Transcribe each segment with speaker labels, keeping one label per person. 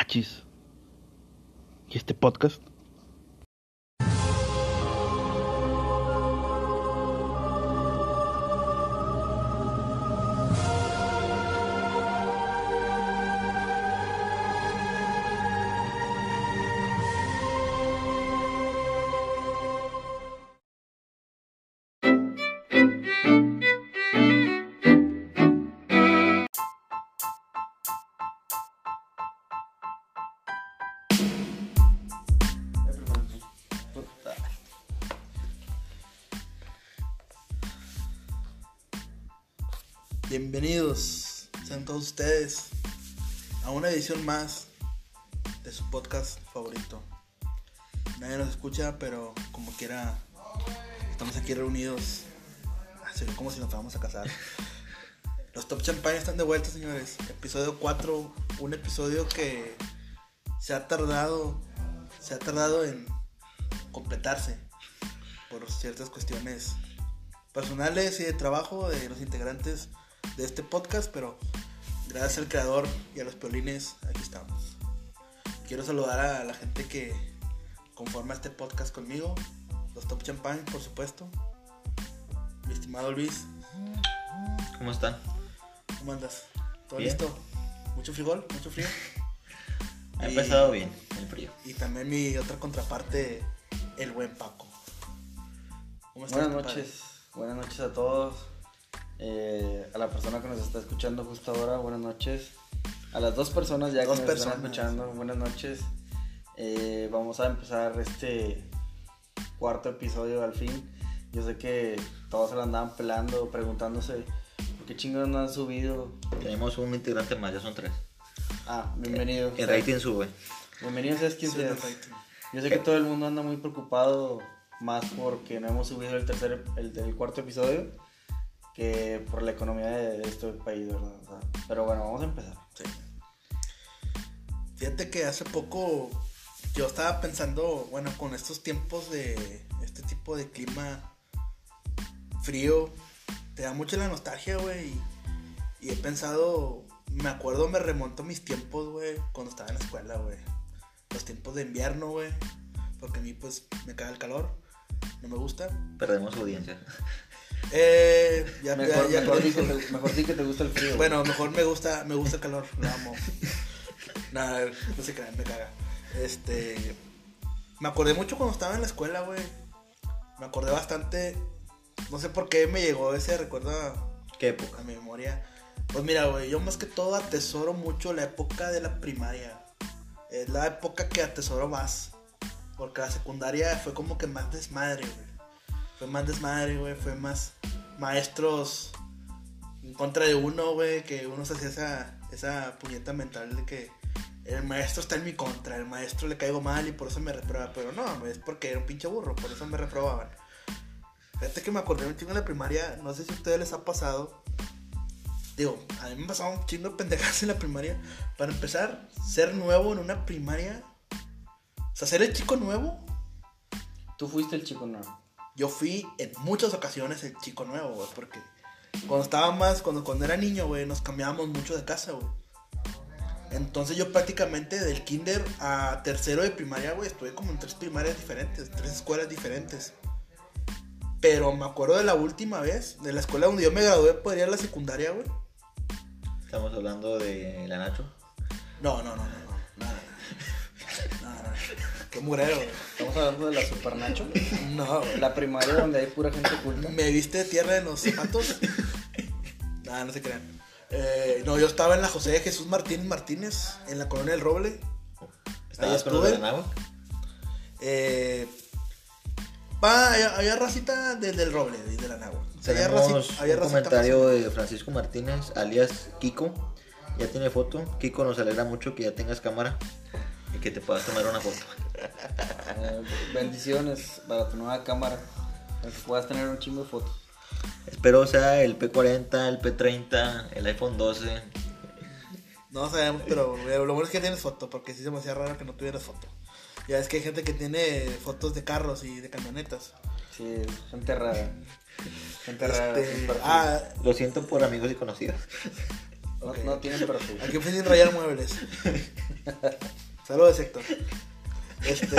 Speaker 1: Achis. ¿Y este podcast?
Speaker 2: Ustedes a una edición más de su podcast favorito. Nadie nos escucha, pero como quiera, estamos aquí reunidos. Se ve como si nos fuéramos a casar. Los Top Champagne están de vuelta, señores. Episodio 4, un episodio que se ha tardado, se ha tardado en completarse por ciertas cuestiones personales y de trabajo de los integrantes de este podcast, pero gracias al creador y a los piolines, aquí estamos. Quiero saludar a la gente que conforma este podcast conmigo, los Top Champagne, por supuesto. Mi estimado Luis,
Speaker 3: ¿Cómo están?
Speaker 2: ¿cómo andas? ¿Todo
Speaker 3: Bien.
Speaker 2: listo? ¿Mucho frijol? ¿Mucho frío?
Speaker 3: Ha
Speaker 2: Y-
Speaker 3: empezado bien el frío.
Speaker 2: Y también mi otra contraparte, el buen Paco. ¿Cómo estás,
Speaker 4: Buenas noches, buenas noches a todos. Eh, a la persona que nos está escuchando justo ahora, buenas noches. A las dos personas ya que nos
Speaker 2: personas.
Speaker 4: están escuchando, buenas noches. Eh, vamos a empezar este cuarto episodio al fin. Yo sé que todos se lo andaban pelando, preguntándose por qué chingados no han subido.
Speaker 3: Tenemos un integrante más, ya son tres.
Speaker 4: Ah, bienvenido.
Speaker 3: El rating sube.
Speaker 4: Bienvenido, seas quien
Speaker 2: el
Speaker 4: seas. Yo sé que todo el mundo anda muy preocupado, más porque no hemos subido el tercer, el del cuarto episodio, que por la economía de este país, ¿verdad? O sea, pero bueno, vamos a empezar.
Speaker 2: Sí. Fíjate que hace poco yo estaba pensando, bueno, con estos tiempos de este tipo de clima frío, te da mucho la nostalgia, güey. Y, y he pensado, me acuerdo, me remonto a mis tiempos, güey, cuando estaba en la escuela, güey. Los tiempos de invierno, güey. Porque a mí, pues, me cae el calor. No me gusta.
Speaker 3: Perdemos audiencia.
Speaker 2: Eh, ya,
Speaker 4: Mejor,
Speaker 2: ya- ya-
Speaker 4: mejor, di que te, mejor di que te gusta el frío.
Speaker 2: Bueno, mejor me gusta, me gusta el calor, lo amo. Nada, no se crean, me caga. Este. Me acordé mucho cuando estaba en la escuela, güey. Me acordé bastante. No sé por qué me llegó ese recuerdo a,
Speaker 3: ¿Qué
Speaker 2: a
Speaker 3: época?
Speaker 2: mi memoria. Pues mira, güey, yo más que todo atesoro mucho la época de la primaria. Es la época que atesoro más. Porque la secundaria fue como que más desmadre, güey. Fue más desmadre, güey. Fue más maestros en contra de uno, güey. Que uno se hacía esa, esa puñeta mental de que el maestro está en mi contra. El maestro le caigo mal y por eso me reprueba. Pero no, es porque era un pinche burro. Por eso me reprobaban. Fíjate que me acordé un chingo en la primaria. No sé si a ustedes les ha pasado. Digo, a mí me pasaba un chingo de pendejadas en la primaria. Para empezar, ser nuevo en una primaria. O sea, ser el chico nuevo.
Speaker 4: Tú fuiste el chico nuevo.
Speaker 2: Yo fui en muchas ocasiones el chico nuevo, güey. Porque cuando estaba más, cuando, cuando era niño, güey, nos cambiábamos mucho de casa, güey. Entonces yo prácticamente del kinder a tercero de primaria, güey, estuve como en tres primarias diferentes, tres escuelas diferentes. Pero me acuerdo de la última vez, de la escuela donde yo me gradué, podría ir a la secundaria, güey.
Speaker 3: Estamos hablando de la Nacho.
Speaker 2: No, no, no, no. Qué murero.
Speaker 4: Estamos hablando de la Super Nacho.
Speaker 2: No, güey.
Speaker 4: La primaria donde hay pura gente culta.
Speaker 2: ¿Me viste de tierra en los zapatos? Nada, no se crean. Eh, no, yo estaba en la José de Jesús Martínez Martínez, en la colonia del Roble.
Speaker 3: ¿Estabas con los de?
Speaker 2: Eh, pa, había, había racita del, del Roble, de, de la Nahua. O sea, había
Speaker 3: Tenemos
Speaker 2: raci- había
Speaker 3: un
Speaker 2: racita
Speaker 3: comentario de Francisco Martínez, alias Kiko. Ya tiene foto. Kiko, nos alegra mucho que ya tengas cámara y que te puedas tomar una foto.
Speaker 4: Eh, bendiciones para tu nueva cámara. Para que puedas tener un chingo de fotos.
Speaker 3: Espero sea el P40, el P30, el iPhone 12.
Speaker 2: No sabemos, pero lo bueno es que tienes foto, porque sí se me hacía raro que no tuvieras foto. Ya es que hay gente que tiene fotos de carros y de camionetas.
Speaker 4: Sí, gente rara. Gente rara.
Speaker 2: Este, ah,
Speaker 3: Lo siento por amigos y conocidos.
Speaker 4: No,
Speaker 2: Ok.
Speaker 4: no tienen perfil.
Speaker 2: Aquí sin rayar muebles. Saludos, Héctor. Este.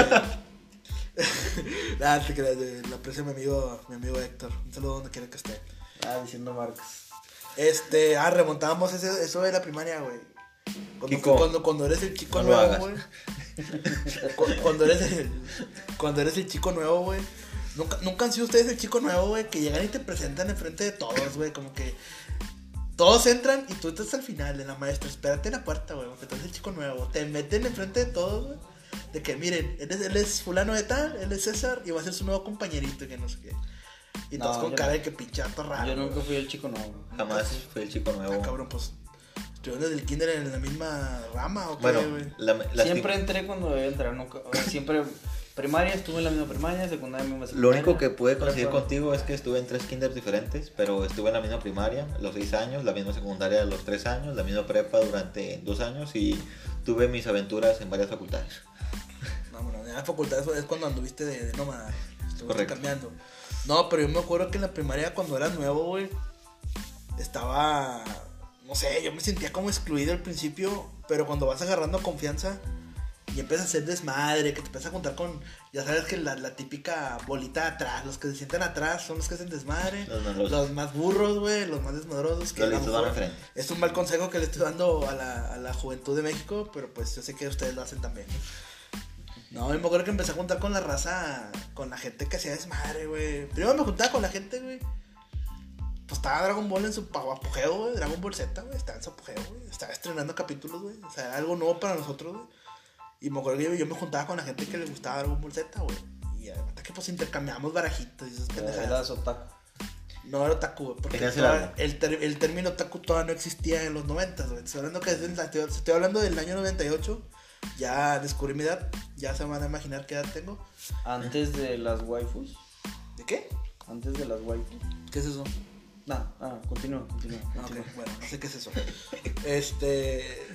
Speaker 2: Nada, te creas, lo aprecio mi amigo, mi amigo Héctor. Un saludo donde quiera que esté.
Speaker 4: Ah, diciendo Marcos.
Speaker 2: Este, ah, remontábamos ese- eso de la primaria, güey. Cuando,
Speaker 3: Kiko,
Speaker 2: cuando, cuando eres el chico
Speaker 3: no
Speaker 2: nuevo, güey. Cu- cuando eres el, cuando eres el chico nuevo, güey. Nunca, nunca han sido ustedes el chico nuevo, güey, que llegan y te presentan enfrente de todos, güey. Como que todos entran y tú estás al final de la maestra. Espérate en la puerta, güey, porque tú eres el chico nuevo. Te meten enfrente de todos, güey. De que miren, él es, él es fulano de tal, él es César y va a ser su nuevo compañerito y que no sé qué. Y
Speaker 4: No,
Speaker 2: todos con
Speaker 4: yo
Speaker 2: cara
Speaker 4: no.
Speaker 2: de que pinchato raro.
Speaker 4: Yo nunca fui el chico nuevo.
Speaker 3: Jamás fue el chico
Speaker 2: Ah,
Speaker 3: nuevo.
Speaker 2: cabrón, pues. ¿Estuvieron desde el kinder en la misma rama o qué,
Speaker 3: Bueno,
Speaker 2: güey?
Speaker 3: la, la-
Speaker 4: Siempre entré cuando debía entrar. Nunca, o sea, siempre primaria estuve en la misma primaria, secundaria en la misma
Speaker 3: Lo
Speaker 4: secundaria.
Speaker 3: único que pude conseguir
Speaker 4: prepa-
Speaker 3: contigo es que estuve en tres kinders diferentes, pero estuve en la misma primaria, los seis años, la misma secundaria, los tres años, la misma prepa durante dos años y tuve mis aventuras en varias facultades.
Speaker 2: La facultad eso es cuando anduviste de, de nómada. Estuviste cambiando. No, pero yo me acuerdo que en la primaria cuando eras nuevo, güey, estaba. No sé, yo me sentía como excluido al principio, pero cuando vas agarrando confianza y empiezas a hacer desmadre, que te empiezas a juntar con. Ya sabes que la, la típica bolita de atrás, los que se sientan atrás son los que hacen desmadre.
Speaker 3: Los.
Speaker 2: Los más burros, güey, los más desmadrosos. Que
Speaker 3: Los enfrente.
Speaker 2: Es un mal consejo que le estoy dando a la, a la juventud de México, pero pues yo sé que ustedes lo hacen también. No, yo me acuerdo que empecé a juntar con la raza, con la gente que hacía desmadre, güey. Primero me juntaba con la gente, güey. Pues estaba Dragon Ball en su apogeo, güey. Dragon Ball Z, güey. Estaba en su apogeo, güey. Estaba estrenando capítulos, güey. O sea, era algo nuevo para nosotros, güey. Y me acuerdo que yo, yo me juntaba con la gente que le gustaba Dragon Ball Z, güey. Y hasta que pues intercambiamos barajitos y esas pendejadas. No era otaku, güey, porque toda- el, ter- el término otaku todavía no existía en los 90, güey. Estoy hablando, que es estoy hablando del año 98. Ya descubrí mi edad. Ya se van a imaginar qué edad tengo.
Speaker 4: Antes de las waifus.
Speaker 2: ¿De qué?
Speaker 4: Antes de las waifus.
Speaker 2: ¿Qué es eso?
Speaker 4: No, ah, continúa, continúa.
Speaker 2: Ah,
Speaker 4: continúa.
Speaker 2: bueno, no sé qué es eso. Este.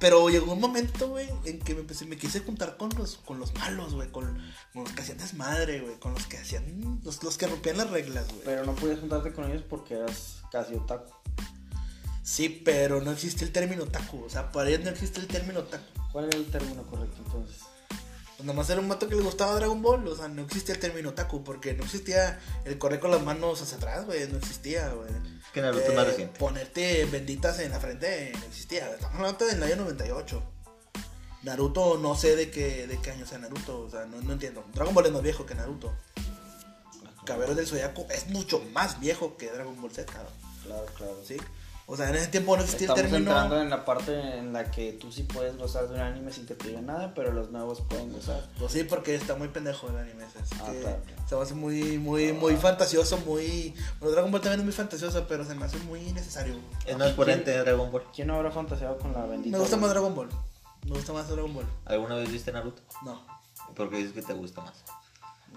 Speaker 2: Pero llegó un momento, güey, en que me, empecé- me quise juntar con los, con los malos, güey. Con, con los que hacían desmadre, güey. Con los que hacían. Los, los que rompían las reglas, güey.
Speaker 4: Pero no podías juntarte con ellos porque eras casi otaku.
Speaker 2: Sí, pero no existe el término otaku. O sea, para ellos no existe el término otaku.
Speaker 4: ¿Cuál era el término correcto entonces?
Speaker 2: Pues nada más era un vato que le gustaba Dragon Ball, o sea, no existía el término otaku, porque no existía el correr con las manos hacia atrás, güey, no existía, güey.
Speaker 3: Que Naruto es más
Speaker 2: Eh,
Speaker 3: reciente.
Speaker 2: Ponerte benditas en la frente no existía, estamos hablando del año 98. Naruto, no sé de qué, de qué año sea Naruto, o sea, no, no entiendo. Dragon Ball es más viejo que Naruto. Caballeros del Zodiaco es mucho más viejo que Dragon Ball Z,
Speaker 4: Claro, claro.
Speaker 2: ¿sí? O sea, en ese tiempo no existía
Speaker 4: Estamos
Speaker 2: el término...
Speaker 4: entrando en la parte en la que tú sí puedes gozar de un anime sin que te diga nada, pero los nuevos pueden gozar.
Speaker 2: Pues sí, porque está muy pendejo el anime. Así
Speaker 4: Ah,
Speaker 2: que
Speaker 4: claro.
Speaker 2: se me hace muy, muy, muy fantasioso, muy. Bueno, Dragon Ball también es muy fantasioso, pero se me hace muy necesario.
Speaker 3: Es más ponente de Dragon Ball.
Speaker 4: ¿Quién no habrá fantaseado con la bendita?
Speaker 2: Me gusta más? Dragon Ball. Me gusta más Dragon Ball.
Speaker 3: ¿Alguna vez viste Naruto?
Speaker 2: No.
Speaker 3: ¿Por qué dices que te gusta más?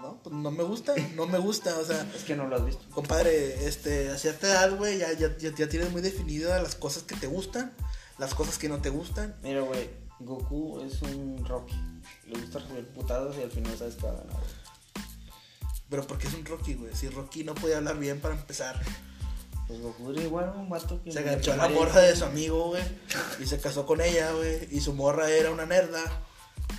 Speaker 2: No, pues no me gusta, no me gusta. O sea,
Speaker 4: Es que no lo has visto.
Speaker 2: compadre, este, a cierta edad, güey, ya, ya, ya, tienes muy definidas las cosas que te gustan, las cosas que no te gustan.
Speaker 4: Mira, güey, Goku es un Rocky. Le gusta recibir putadas y al final sabes que va a ganar. güey.
Speaker 2: Pero porque es un Rocky, güey. Si Rocky no podía hablar bien para empezar,
Speaker 4: Pues Goku era igual un vato que.
Speaker 2: se agachó a la morra de su amigo, güey. Y se casó con ella, güey. Y su morra era una nerda.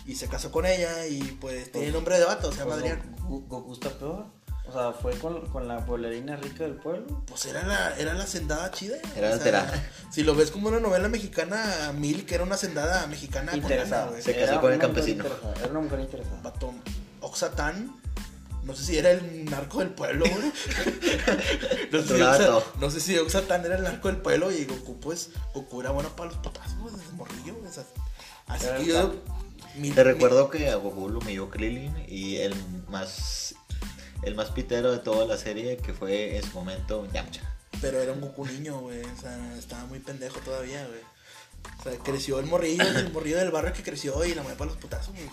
Speaker 2: Y se casó con ella. Y pues tiene nombre de vato, se llama
Speaker 4: Pues,
Speaker 2: Adrián.
Speaker 4: Goku, Goku está peor. O sea, fue con, con la bolerina rica del pueblo.
Speaker 2: Pues era la, era la sendada chida.
Speaker 3: Era
Speaker 2: o
Speaker 3: la
Speaker 2: sea,
Speaker 3: terana.
Speaker 2: Si lo ves como una novela mexicana, Mil, que era una sendada mexicana con
Speaker 4: Interesada.
Speaker 2: güey.
Speaker 3: Se casó
Speaker 4: Era
Speaker 3: con el campesino.
Speaker 4: Era una mujer interesada.
Speaker 2: Vato, Oxatán. No sé si era el narco del pueblo, güey. no, sé si Oxa-
Speaker 3: todo.
Speaker 2: no sé si Oxatán era el narco del pueblo y Goku, pues, Goku era bueno para los putazos, güey, desde morrillo, güey, o sea, así
Speaker 4: Era
Speaker 2: que yo... mi-
Speaker 3: Te
Speaker 2: mi-
Speaker 3: recuerdo que a Goku lo humilló Krillin y el más el más pitero de toda la serie que fue en su momento Yamcha.
Speaker 2: Pero era un Goku niño, güey, o sea, estaba muy pendejo todavía, güey. O sea, creció el morrillo, el morrillo del barrio que creció y la mueve para los putazos, güey.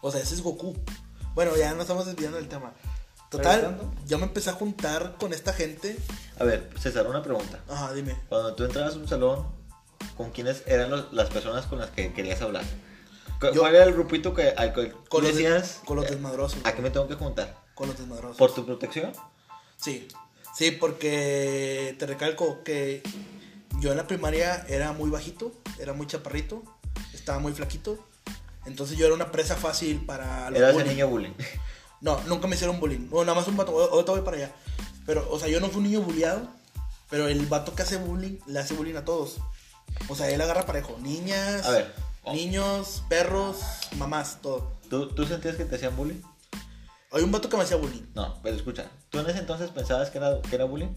Speaker 2: O sea, ese es Goku. Bueno, ya no estamos desviando del tema. Total,
Speaker 4: Regresando.
Speaker 2: yo me empecé a juntar con esta gente.
Speaker 3: A ver, César, una pregunta.
Speaker 2: Ajá, dime.
Speaker 3: Cuando tú entrabas a un salón, ¿con quiénes eran los- las personas con las que querías hablar? ¿Cu-
Speaker 2: Yo-
Speaker 3: ¿Cuál era el grupito que al que
Speaker 2: Con los, de-
Speaker 3: decías
Speaker 2: con los
Speaker 3: eh,
Speaker 2: desmadrosos.
Speaker 3: a qué me tengo que juntar?
Speaker 2: Con los desmadrosos.
Speaker 3: ¿Por tu protección?
Speaker 2: Sí, sí, porque te recalco que yo en la primaria era muy bajito, era muy chaparrito, estaba muy flaquito. Entonces yo era una presa fácil para los
Speaker 3: Eras el niño bullying.
Speaker 2: No, nunca me hicieron bullying. No, nada más un vato. Ahorita voy para allá. Pero, o sea, yo no fui un niño bulliado. Pero el vato que hace bullying, le hace bullying a todos. O sea, él agarra parejo. Niñas,
Speaker 3: A ver.
Speaker 2: Niños, perros, mamás, todo.
Speaker 3: ¿Tú, ¿Tú sentías que te hacían bullying?
Speaker 2: Hay un vato que me hacía bullying.
Speaker 3: No, pero escucha. ¿Tú en ese entonces pensabas que era, que era bullying?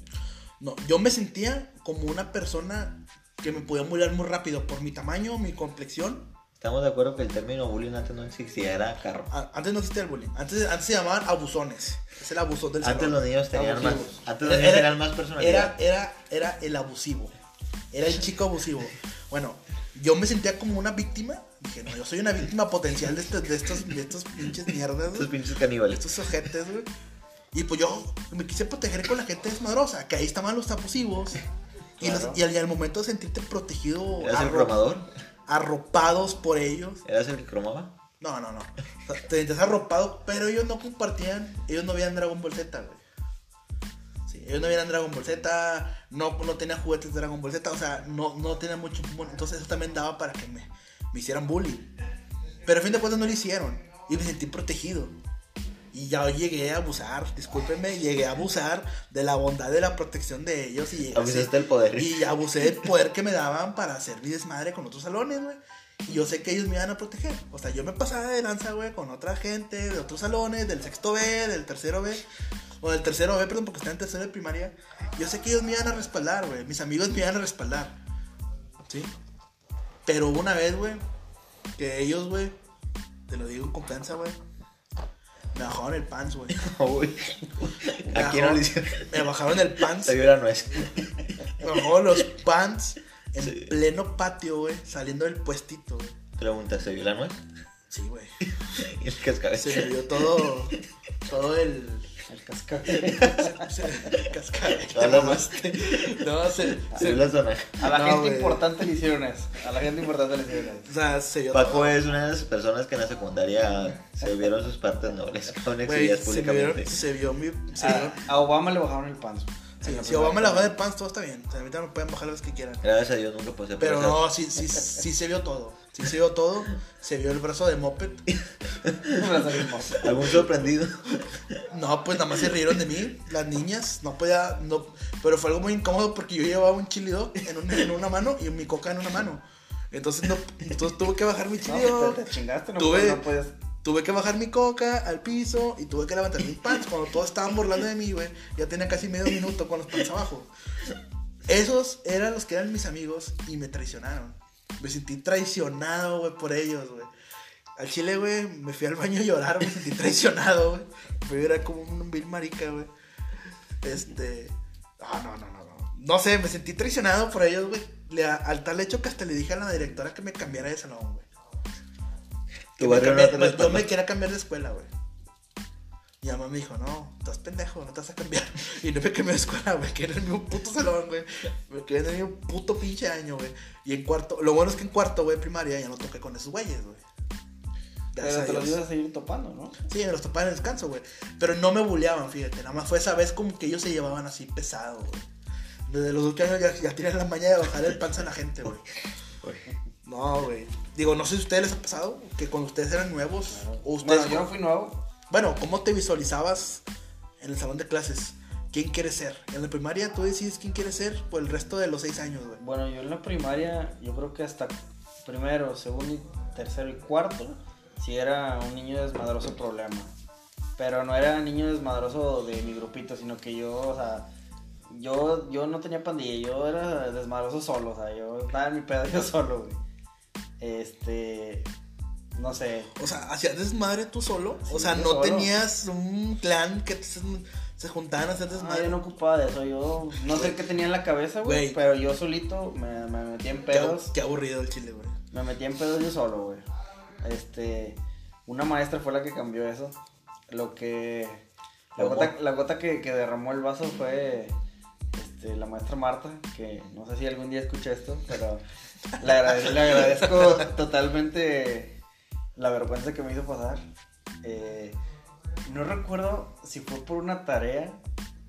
Speaker 2: No, yo me sentía como una persona que me podía bullear muy rápido por mi tamaño, mi complexión.
Speaker 3: Estamos de acuerdo que el término bullying antes no existía, era carro.
Speaker 2: A- Antes no existía el bullying. Antes, antes se llamaban abusones. Es el abusón del
Speaker 3: Antes
Speaker 2: salón.
Speaker 3: los niños tenían más, antes los niños tenían más
Speaker 2: Era,
Speaker 3: personalidad.
Speaker 2: era, era el abusivo. Era el chico abusivo. Bueno, yo me sentía como una víctima. Dije, no, yo soy una víctima potencial de estos, de estos, de estos pinches mierdas,
Speaker 3: Estos
Speaker 2: güey.
Speaker 3: pinches caníbales.
Speaker 2: Estos ojetes, güey. Y pues yo me quise proteger con la gente desmadrosa, que ahí estaban los abusivos. Y, los-
Speaker 4: Claro.
Speaker 2: y al, y al momento de sentirte protegido,
Speaker 3: ¿Eras el
Speaker 2: arro-
Speaker 3: cromador?
Speaker 2: arropados por ellos.
Speaker 3: ¿Eras el que cromaba?
Speaker 2: No, no, no. O sea, te sentías arropado, pero ellos no compartían, ellos no veían Dragon Ball Z, güey. Ellos no veían Dragon Ball Z, no, no tenían juguetes de Dragon Ball Z, o sea, no, no tenían mucho. entonces eso también daba para que me, me hicieran bullying. Pero a fin de cuentas no lo hicieron y me sentí protegido. Y ya llegué a abusar, discúlpenme, llegué a abusar de la bondad de la protección de ellos y
Speaker 3: Abusaste del poder.
Speaker 2: y abusé del poder que me daban para hacer mi desmadre con otros salones, güey. Y yo sé que ellos me iban a proteger. O sea, yo me pasaba de lanza, güey, con otra gente de otros salones, del sexto B, del tercero B. O del tercero B, perdón, porque estaba en tercero de primaria. Yo sé que ellos me iban a respaldar, güey. Mis amigos me iban a respaldar. ¿Sí? Pero una vez, güey, que ellos, güey, te lo digo en confianza, güey. Me bajaron el pants, güey.
Speaker 3: Aquí no lo hicieron.
Speaker 2: Me bajaron el pants.
Speaker 3: Se vio la nuez.
Speaker 2: Me bajaron los pants en
Speaker 3: Sí.
Speaker 2: pleno patio, güey, saliendo del puestito, güey.
Speaker 3: Pregunta, ¿se vio la nuez?
Speaker 2: Sí, güey.
Speaker 3: Y el cascabel.
Speaker 2: Se vio todo, todo el,
Speaker 4: El cascabel.
Speaker 2: se- el cascabel.
Speaker 3: Todas
Speaker 2: Te
Speaker 3: las-
Speaker 2: mamaste. No, se,
Speaker 3: Se la zona.
Speaker 4: A la
Speaker 2: No,
Speaker 4: gente importante le hicieron eso. A la gente importante le hicieron eso.
Speaker 2: o sea, se vio
Speaker 3: Paco
Speaker 2: todo.
Speaker 3: es una de esas personas que en la secundaria se vieron sus partes nobles con exhibidas
Speaker 2: se, me vieron-
Speaker 3: públicamente.
Speaker 2: se vio mi... Se
Speaker 4: A,
Speaker 2: vieron-
Speaker 4: a Obama le bajaron el pan.
Speaker 2: Sí, si Obama la baja de pants, todo está bien. O sea, ahorita me pueden bajar las que quieran.
Speaker 3: Gracias a Dios nunca pasé por
Speaker 2: Pero no, sí, sí, sí se vio todo. Sí se vio todo. Se vio el brazo de moped.
Speaker 3: ¿Algún sorprendido?
Speaker 2: No, pues nada más se rieron de mí, las niñas, no podía, no, pero fue algo muy incómodo porque yo llevaba un chili dog en, un- en una mano y mi coca en una mano. Entonces, no, entonces tuve que bajar mi chili
Speaker 4: No,
Speaker 2: dog,
Speaker 4: te, te chingaste, no,
Speaker 2: Tuve-
Speaker 4: no puedes.
Speaker 2: Tuve que bajar mi coca al piso y tuve que levantar mis pants cuando todos estaban burlando de mí, güey. Ya tenía casi medio minuto con los pants abajo. Esos eran los que eran mis amigos y me traicionaron. Me sentí traicionado, güey, por ellos, güey. Al chile, güey, me fui al baño a llorar, me sentí traicionado, güey. Me era como un vil marica, güey. Este. Ah, no, no, no, no. No sé, me sentí traicionado por ellos, güey. Al tal hecho que hasta le dije a la directora que me cambiara de salón, güey. Que me cambié- me- yo me quería cambiar de escuela, güey. Mi mamá me dijo, no, estás pendejo, no te vas a cambiar. Y no me cambié de escuela, güey, que era el mismo puto salón, güey. Me quedé en el mismo puto pinche año, güey. Y en cuarto, lo bueno es que en cuarto, güey, primaria, ya no toqué con esos güeyes, güey.
Speaker 4: Pero te los ibas a seguir topando, ¿no?
Speaker 2: Sí, me los topaba en el descanso, güey. Pero no me bulleaban, fíjate. Nada más fue esa vez como que ellos se llevaban así pesado, güey. Desde los últimos años ya, ya tienen la maña de bajar el panza a la gente, güey. No, güey. Digo, no sé si a ustedes les ha pasado que cuando ustedes eran nuevos, o ustedes.
Speaker 4: Bueno, yo no fui nuevo.
Speaker 2: Bueno, ¿cómo te visualizabas en el salón de clases? ¿Quién quieres ser? En la primaria tú decides quién quieres ser por el resto de los seis años, güey.
Speaker 4: Bueno, yo en la primaria, yo creo que hasta primero, segundo, y tercero y cuarto, sí era un niño desmadroso problema. Pero no era niño desmadroso de mi grupito, sino que yo, o sea, yo, yo no tenía pandilla, yo era desmadroso solo, o sea, yo estaba en mi pedo yo solo, güey. Este, no sé,
Speaker 2: O sea, ¿hacías desmadre tú solo? o sea, no
Speaker 4: solo.
Speaker 2: tenías un clan que se, se juntaban a hacer
Speaker 4: no,
Speaker 2: desmadre.
Speaker 4: yo no ocupaba de eso, yo no sé qué tenía en la cabeza, güey, pero yo solito me, me metía en pedos.
Speaker 2: qué aburrido el chile, güey.
Speaker 4: Me metí en pedos yo solo, güey. Este, una maestra fue la que cambió eso. Lo que la gota, la gota que, que derramó el vaso fue este, la maestra Marta, que no sé si algún día escuché esto, pero le agradezco, totalmente la vergüenza que me hizo pasar. Eh, no recuerdo si fue por una tarea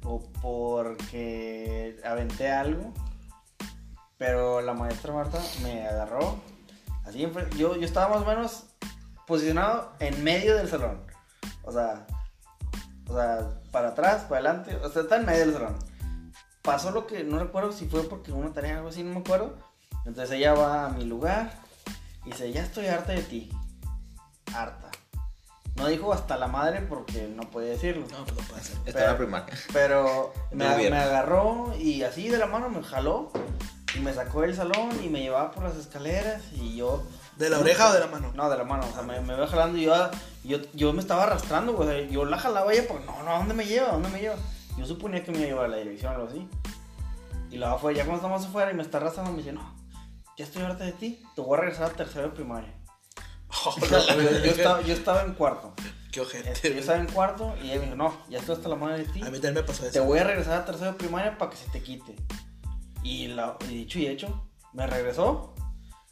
Speaker 4: o porque aventé algo. Pero la maestra Marta me agarró. Así, yo, yo estaba más o menos posicionado en medio del salón. O sea, o sea, para atrás, para adelante. O sea, está en medio del salón. Pasó lo que, no recuerdo si fue porque una tarea o algo así, no me acuerdo. Entonces ella va a mi lugar y dice, ya estoy harta de ti. Harta. No dijo hasta la madre porque no podía decirlo.
Speaker 2: No, pues no puede ser.
Speaker 3: Estaba en la primaria.
Speaker 4: Pero me, agarró y así de la mano me jaló y me sacó del salón y me llevaba por las escaleras y yo...
Speaker 2: ¿De la oreja o de la mano?
Speaker 4: No, de la mano, o sea, me, me iba jalando y yo, yo, yo me estaba arrastrando, güey. o sea, yo la jalaba ella porque no, no, ¿a dónde me lleva? ¿A dónde me lleva? Yo suponía que me iba a llevar a la dirección o algo así. Y luego fue, ya cuando estamos afuera y me está arrastrando, me dice, no, ya estoy harta de ti, te voy a regresar a tercero de primaria.
Speaker 2: Oh,
Speaker 4: O sea, yo, yo estaba, yo estaba en cuarto.
Speaker 2: Qué ojete.
Speaker 4: Este, yo estaba en cuarto y ella me dijo, no, ya estoy hasta la madre de ti.
Speaker 2: A mí también me pasó
Speaker 4: Te
Speaker 2: eso.
Speaker 4: voy a regresar a tercero de primaria para que se te quite. Y, la, y dicho y hecho, me regresó.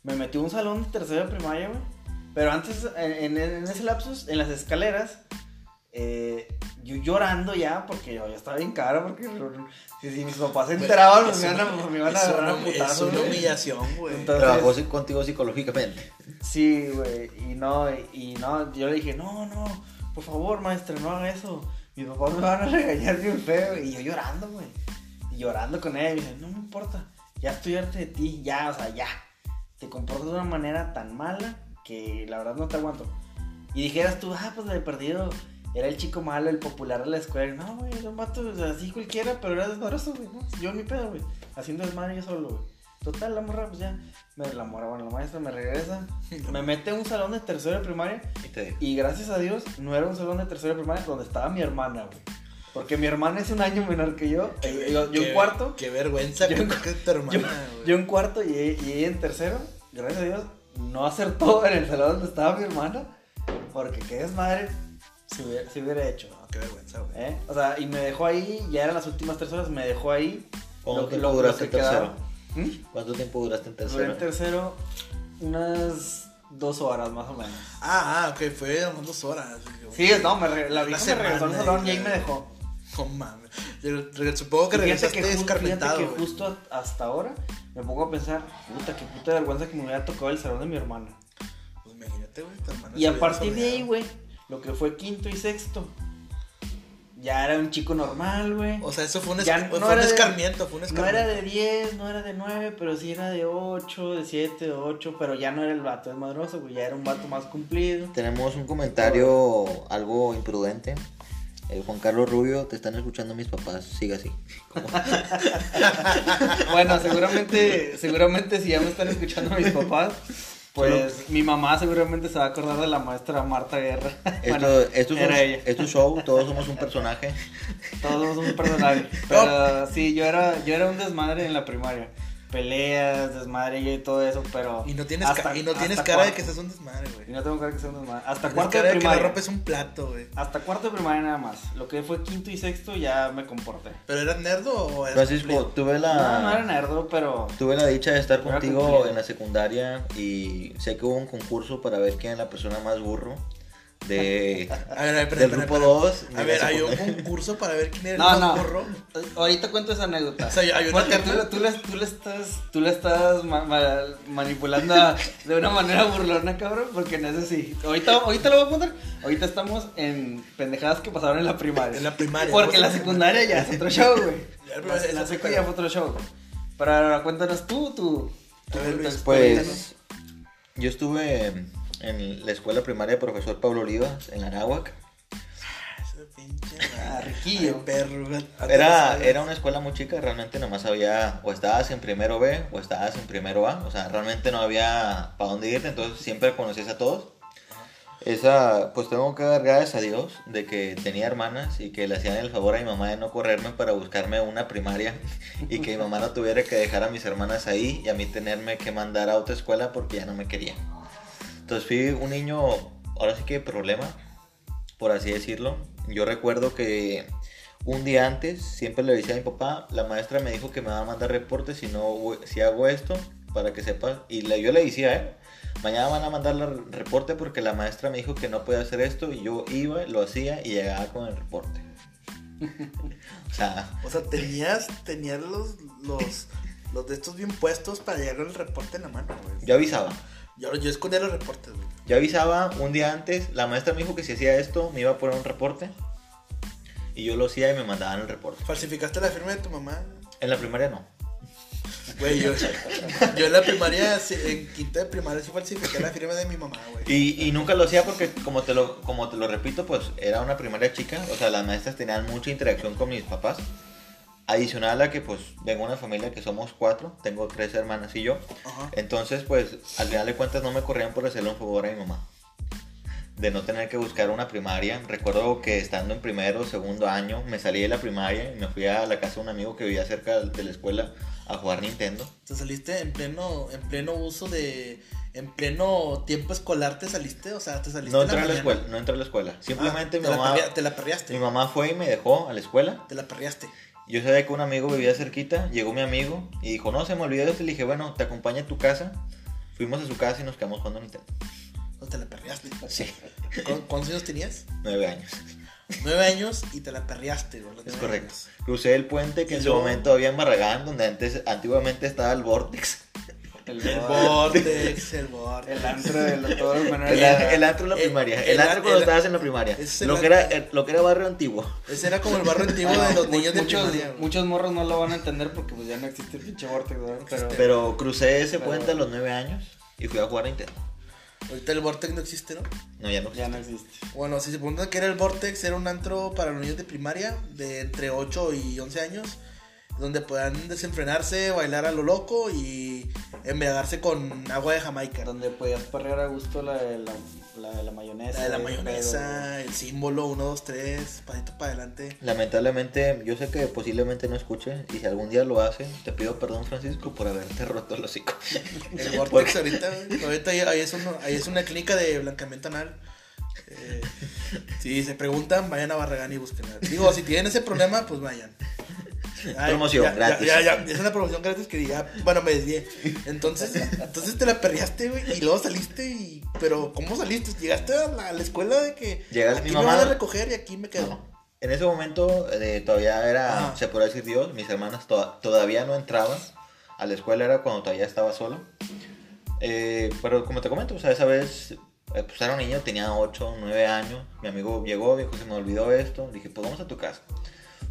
Speaker 4: Me metió a un salón de tercero de primaria, güey. Pero antes, en, en- en ese lapsus, en las escaleras, eh, yo llorando ya, porque yo ya estaba bien caro, porque si, si mis papás se enteraban,
Speaker 2: Pues,
Speaker 4: me
Speaker 2: es
Speaker 4: iban a,
Speaker 2: una-
Speaker 4: me iban a
Speaker 2: es
Speaker 4: agarrar
Speaker 2: una-
Speaker 4: a putazos,
Speaker 2: Es una humillación, güey.
Speaker 3: Trabajó contigo psicológicamente.
Speaker 4: Sí, güey, y no, y no, yo le dije, no, no, por favor, maestra, no haga eso. Mis papás me van a regañar bien feo. Y yo llorando, güey. Y llorando con ella. Y me dice, no me importa, ya estoy harta de ti, ya, o sea, ya. Te comportas de una manera tan mala que la verdad no te aguanto. Y dijeras tú, ah, pues de perdido, era el chico malo, el popular de la escuela. No, güey, era un vato, o sea, así cualquiera, pero era desmadroso, güey. ¿no? Yo mi pedo, güey. Haciendo desmadre yo solo, güey. Total, la morra, pues ya. Me, la morra, bueno, la maestra me regresa. Me mete a un salón de tercero de primaria.
Speaker 3: Y te digo,
Speaker 4: Y gracias a Dios, no era un salón de tercero de primaria donde estaba mi hermana, güey. Porque mi hermana es un año menor que yo. Yo, yo
Speaker 2: Qué-
Speaker 4: en cuarto.
Speaker 2: Qué vergüenza,
Speaker 4: Yo
Speaker 2: que es tu hermana,
Speaker 4: Yo, yo en cuarto y, y ella en tercero. Gracias a Dios, no acertó en el salón donde estaba mi hermana. Porque qué desmadre se hubiera, se hubiera hecho.
Speaker 2: No, qué vergüenza, güey.
Speaker 4: ¿eh? O sea, y me dejó ahí, ya eran las últimas tres horas, me dejó ahí.
Speaker 3: ¿Cuánto tiempo duraste en tercero?
Speaker 4: ¿Mm?
Speaker 3: ¿Cuánto tiempo duraste en
Speaker 4: Duré
Speaker 3: tercero?
Speaker 4: en tercero unas dos horas más o menos.
Speaker 2: Ah, ah, ok, fue unas dos horas.
Speaker 4: Sí, no, me re- la vieja me regresó al salón y ahí me dejó.
Speaker 2: No mames. Yo- re- Supongo que regresaste
Speaker 4: que, fíjate que justo hasta ahora me pongo a pensar, puta, qué puta vergüenza que me hubiera tocado el salón de mi hermana.
Speaker 2: Pues imagínate, güey, tu hermana
Speaker 4: Y
Speaker 2: se
Speaker 4: a partir de ahí, güey, lo que fue quinto y sexto, ya era un chico normal, güey.
Speaker 2: O sea, eso fue un,
Speaker 4: no
Speaker 2: fue un
Speaker 4: de-
Speaker 2: escarmiento, fue un
Speaker 4: No
Speaker 2: escarmiento.
Speaker 4: era de 10, no era de 9, pero sí era de 8, de 7, de 8, pero ya no era el vato desmadroso, güey, ya era un vato más cumplido.
Speaker 3: Tenemos un comentario algo imprudente. Eh, Juan Carlos Rubio, te están escuchando mis papás, sigue así.
Speaker 4: Bueno, seguramente, seguramente si ya me están escuchando mis papás, pues mi mamá seguramente se va a acordar de la maestra Marta Guerra. Bueno,
Speaker 3: Esto, esto, es un,
Speaker 4: ella.
Speaker 3: esto show, todos somos un personaje.
Speaker 4: Todos somos un personaje. Pero sí, yo era, yo era un desmadre en la primaria. Peleas, desmadre y todo eso, pero.
Speaker 2: Y no tienes,
Speaker 4: hasta-
Speaker 2: ca- y no tienes cara de
Speaker 4: cuarto-
Speaker 2: que seas un desmadre, güey.
Speaker 4: Y no tengo cara que sea un desmadre. Hasta cuarto
Speaker 2: cara
Speaker 4: de
Speaker 2: de que le
Speaker 4: primaria.
Speaker 2: rompes un plato, güey.
Speaker 4: Hasta cuarto de primaria nada más. Lo que fue quinto y sexto ya me comporté.
Speaker 2: ¿Pero eras nerdo o eras
Speaker 3: Francisco,
Speaker 2: cumplido?
Speaker 3: tuve
Speaker 4: No, no era
Speaker 3: la,
Speaker 4: nerdo, pero.
Speaker 3: tuve la dicha de estar
Speaker 4: Era
Speaker 3: contigo
Speaker 4: cumplido.
Speaker 3: en la secundaria y sé que hubo un concurso para ver quién es la persona más burro de,
Speaker 2: A ver, a ver,
Speaker 3: del grupo
Speaker 2: espera.
Speaker 3: 2.
Speaker 2: A ver, hay un concurso para ver quién era
Speaker 4: No,
Speaker 2: el más
Speaker 4: no.
Speaker 2: burro.
Speaker 4: Ahorita cuento esa anécdota.
Speaker 2: O sea, hay una
Speaker 4: Porque tú, tú, le, tú le estás, tú le estás ma- ma- manipulando a- de una manera burlona, cabrón. Porque no es así. Ahorita, ahorita lo voy a contar. Ahorita estamos en pendejadas que pasaron en la primaria.
Speaker 2: En la primaria.
Speaker 4: Porque la secundaria ya es otro show, güey.
Speaker 2: Pero
Speaker 4: La, la
Speaker 2: fue
Speaker 4: secu ya fue otro show. Pero ahora cuéntanos tú, tú.
Speaker 2: A ver, Luis,
Speaker 3: Pues yo estuve en la escuela primaria de profesor Pablo Olivas en Anáhuac.
Speaker 2: Ese pinche.
Speaker 4: Riquillo.
Speaker 2: Perro.
Speaker 3: Era, era una escuela muy chica, realmente nomás había, o estabas en primero B o estabas en primero A, o sea, realmente no había para dónde irte, entonces siempre conocías a todos. Esa, pues tengo que dar gracias a Dios de que tenía hermanas y que le hacían el favor a mi mamá de no correrme para buscarme una primaria y que mi mamá no tuviera que dejar a mis hermanas ahí y a mí tenerme que mandar a otra escuela porque ya no me quería. Entonces fui un niño, ahora sí que problema, por así decirlo. Yo recuerdo que un día antes siempre le decía a mi papá, la maestra me dijo que me va a mandar reportes si, no, si hago esto, para que sepas. Y le- yo le decía, ¿eh? Mañana van a mandar el reporte porque la maestra me dijo que no podía hacer esto y yo iba, lo hacía y llegaba con el reporte. o sea,
Speaker 2: O sea, tenías, tenías los, los, Los de estos bien puestos para llegar el reporte en la mano.
Speaker 3: Yo avisaba.
Speaker 2: Yo, yo escondía los reportes, güey.
Speaker 3: Yo avisaba un día antes, la maestra me dijo que si hacía esto me iba a poner un reporte. Y yo lo hacía y me mandaban el reporte.
Speaker 2: ¿Falsificaste la firma de tu mamá?
Speaker 3: En la primaria no.
Speaker 2: Güey, yo, yo en la primaria, en quinta de primaria sí falsifiqué la firma de mi mamá, güey.
Speaker 3: Y, y nunca lo hacía porque, como te, lo, como te lo repito, pues era una primaria chica. O sea, las maestras tenían mucha interacción con mis papás. Adicional a que, pues, vengo de una familia que somos cuatro. Tengo tres hermanas y yo.
Speaker 2: Ajá.
Speaker 3: Entonces, pues, al final de cuentas no me corrían por hacerle un favor a mi mamá. De no tener que buscar una primaria. Recuerdo que estando en primero o segundo año, me salí de la primaria y me fui a la casa de un amigo que vivía cerca de la escuela a jugar Nintendo.
Speaker 2: Te saliste en pleno, en pleno uso de, en pleno tiempo escolar te saliste, o sea, te saliste
Speaker 3: No
Speaker 2: en
Speaker 3: entré a la escuela, no entré a la escuela. Simplemente
Speaker 2: Ah,
Speaker 3: mi
Speaker 2: te,
Speaker 3: mamá,
Speaker 2: la perrea- te la perreaste,
Speaker 3: mi mamá fue y me dejó a la escuela.
Speaker 2: te la perreaste.
Speaker 3: Yo sabía que un amigo vivía cerquita, llegó mi amigo y dijo, no, se me olvidó esto. Le dije, bueno, te acompaño a tu casa. Fuimos a su casa y nos quedamos jugando Nintendo.
Speaker 2: O te la perreaste.
Speaker 3: Sí,
Speaker 2: ¿Cu- ¿Cuántos años tenías?
Speaker 3: nueve años.
Speaker 2: Nueve años y te la perreaste, güey.
Speaker 3: Es correcto.
Speaker 2: años.
Speaker 3: Crucé el puente que
Speaker 2: Y
Speaker 3: en su momento había en Barragán, donde antes, antiguamente estaba el Vortex.
Speaker 4: El,
Speaker 2: El Vortex, el Vortex.
Speaker 4: el antro de los, todos los menores
Speaker 3: El,
Speaker 4: edad.
Speaker 3: el antro en la
Speaker 2: El-
Speaker 3: primaria.
Speaker 2: el
Speaker 3: El, antro
Speaker 2: an-
Speaker 3: cuando
Speaker 2: el-
Speaker 3: estabas en la primaria.
Speaker 2: el
Speaker 3: Lo que, era, el- lo que era barrio antiguo.
Speaker 2: Ese era como el barrio antiguo de los niños de
Speaker 4: muchos,
Speaker 2: primaria.
Speaker 4: muchos morros no lo van a entender porque pues ya no existe el pinche vortex, ¿verdad? Pero,
Speaker 3: Pero crucé ese
Speaker 4: Pero-
Speaker 3: puente a los nueve años y fui a jugar Nintendo.
Speaker 2: Ahorita el Vortex no existe, ¿no?
Speaker 3: No, ya no.
Speaker 4: ya no existe.
Speaker 2: Bueno, si se preguntan que era el Vortex, era un antro para los niños de primaria de entre 8 y 11 años, donde puedan desenfrenarse, bailar a lo loco y embriagarse con agua de Jamaica.
Speaker 4: Donde podías perrear a gusto la de la, la, de la mayonesa.
Speaker 2: La de la mayonesa, el símbolo 1, 2, 3, pasito para adelante.
Speaker 3: Lamentablemente, yo sé que posiblemente no escuche y si algún día lo hace, te pido perdón, Francisco, por haberte roto el hocico.
Speaker 2: El Vortex ahorita, ahorita ahí, ahí es uno- ahí es una clínica de blancamiento anal. Eh, si se preguntan, vayan a Barragán y búsquenla. Digo, si tienen ese problema, pues vayan. Ay,
Speaker 3: Promoción,
Speaker 2: ya,
Speaker 3: gratis.
Speaker 2: Ya, ya, es una promoción gratis que ya, bueno, me desvié. Entonces, entonces te la perreaste, güey, y luego saliste y... Pero, ¿cómo saliste? Llegaste a la, a la escuela de que...
Speaker 3: Llegas,
Speaker 2: aquí
Speaker 3: mi
Speaker 2: me
Speaker 3: mamá-
Speaker 2: van a recoger y aquí me quedo.
Speaker 3: En ese momento eh, todavía era,
Speaker 2: Ah.
Speaker 3: se podría decir Dios, mis hermanas to- todavía no entraban a la escuela, era cuando todavía estaba solo. Eh, pero como te comento, o sea, esa vez, eh, pues era un niño, tenía 8, 9 años, mi amigo llegó, dijo, se me olvidó esto, dije, pues vamos a tu casa.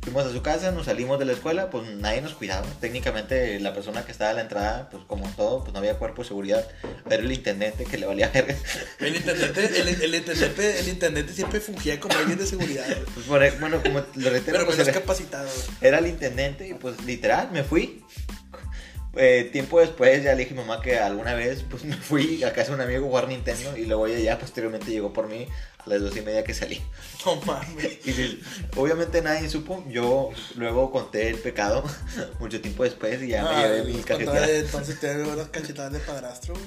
Speaker 3: Fuimos a su casa, nos salimos de la escuela, pues nadie nos cuidaba. Técnicamente la persona que estaba a la entrada, pues como todo, pues no había cuerpo de seguridad. Era el intendente que le valía verga.
Speaker 2: El intendente, el, el intendente, el intendente siempre fungía como alguien de seguridad.
Speaker 3: Pues, por bueno, como lo reitero,
Speaker 2: Pero
Speaker 3: pues,
Speaker 2: pues es
Speaker 3: era-
Speaker 2: capacitado,
Speaker 3: era el intendente y pues literal me fui. Eh, tiempo después ya le dije a mi mamá que alguna vez pues me fui a casa de un amigo a jugar Nintendo y luego ella ya posteriormente llegó por mí a las dos y media que salí.
Speaker 2: No mames.
Speaker 3: Y obviamente nadie supo, yo luego conté el pecado mucho tiempo después y ya me
Speaker 2: Ah,
Speaker 3: llevé mi
Speaker 2: cuando
Speaker 3: cajetera.
Speaker 2: era- Entonces te dio las cachetadas de padrastro, güey.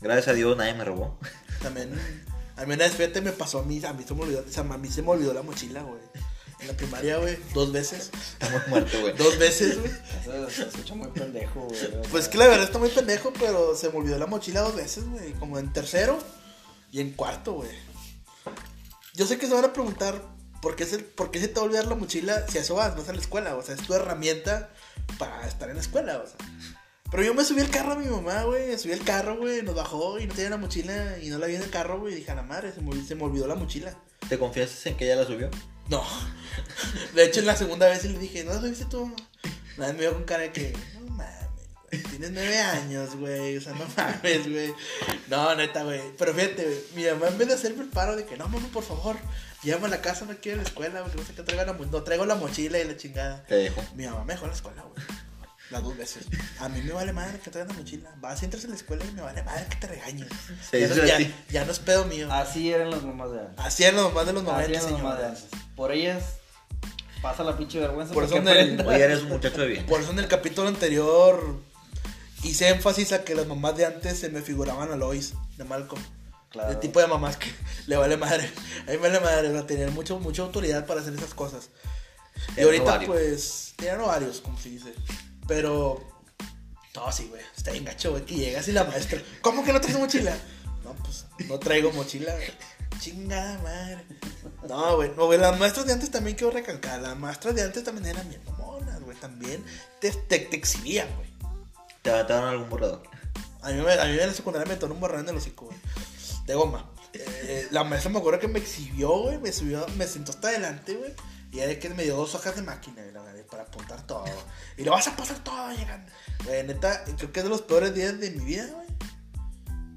Speaker 3: Gracias a Dios nadie me robó.
Speaker 2: También, a mí una vez, fíjate, me pasó a mí, a mí se me olvidó, o sea, a mí se me olvidó la mochila, güey. En la primaria, güey, dos veces.
Speaker 3: Estamos muertos, güey.
Speaker 2: Dos veces, güey.
Speaker 4: Eso se escucha muy pendejo, güey.
Speaker 2: Pues que la verdad está muy pendejo, pero se me olvidó la mochila dos veces, güey. Como en tercero y en cuarto, güey. Yo sé que se van a preguntar por qué, se, por qué se te va a olvidar la mochila si a eso vas, es a la escuela. O sea, es tu herramienta para estar en la escuela, o sea. Pero yo me subí al carro a mi mamá, güey. Subí al carro, güey. Nos bajó y no tenía la mochila y no la vi en el carro, güey. Dije, a la madre, se me, olvidó- se me olvidó la mochila.
Speaker 3: ¿Te confiesas en que ella la subió?
Speaker 2: No. De hecho, en la segunda vez le dije, ¿no la subiste tú? Nada, me vio con cara de que. Tienes nueve años, güey. O sea, no mames, güey. No, neta, güey. Pero fíjate, güey. Mi mamá en vez de hacerme el paro de que, no, mamá, por favor, llévame a la casa, no quiero ir a la escuela, porque no sé qué traigo la, mo- no traigo la mochila y la chingada.
Speaker 3: Te dejo.
Speaker 2: Mi mamá me dejó en la escuela, güey. Las dos veces. A mí me vale madre que traigas la mochila. Vas entras a la escuela y me vale madre que te regañes.
Speaker 3: Se
Speaker 2: ya, no, ya,
Speaker 3: ti.
Speaker 2: ya no es pedo mío.
Speaker 4: Así eran las mamás de antes.
Speaker 2: Así eran los de los
Speaker 4: las mamás de
Speaker 2: señores.
Speaker 4: antes. Por ellas pasa la pinche vergüenza.
Speaker 2: Por eso en el-
Speaker 3: eres un muchacho de bien.
Speaker 2: Por eso en el capítulo anterior hice énfasis a que las mamás de antes se me figuraban a Lois de Malcolm.
Speaker 4: Claro.
Speaker 2: El tipo de mamás que le vale madre. A mí me vale madre, a tener mucho, mucha autoridad para hacer esas cosas. Y ahorita,
Speaker 3: ovarios.
Speaker 2: pues, tienen ovarios, como se dice. Pero, no, sí, güey. Está bien gacho, güey, que llegas y la maestra. ¿Cómo que no traes mochila? No, pues, no traigo mochila, güey. Chingada madre. No, güey, no, güey, las maestras de antes también quiero recalcar. Las maestras de antes también eran bien mamonas, güey. También te, te, te exhibían, güey.
Speaker 3: Te aventaron algún borrador.
Speaker 2: A mí, me- a mí en la secundaria me tornó un borrador en el hocico, güey. De goma. Eh, la maestra me acuerdo que me exhibió, güey. Me subió, me sentó hasta adelante, güey. Y era que me dio dos hojas de máquina, güey, para apuntar todo. Y lo vas a pasar todo, llegan. Güey, neta, creo que es de los peores días de mi vida, güey.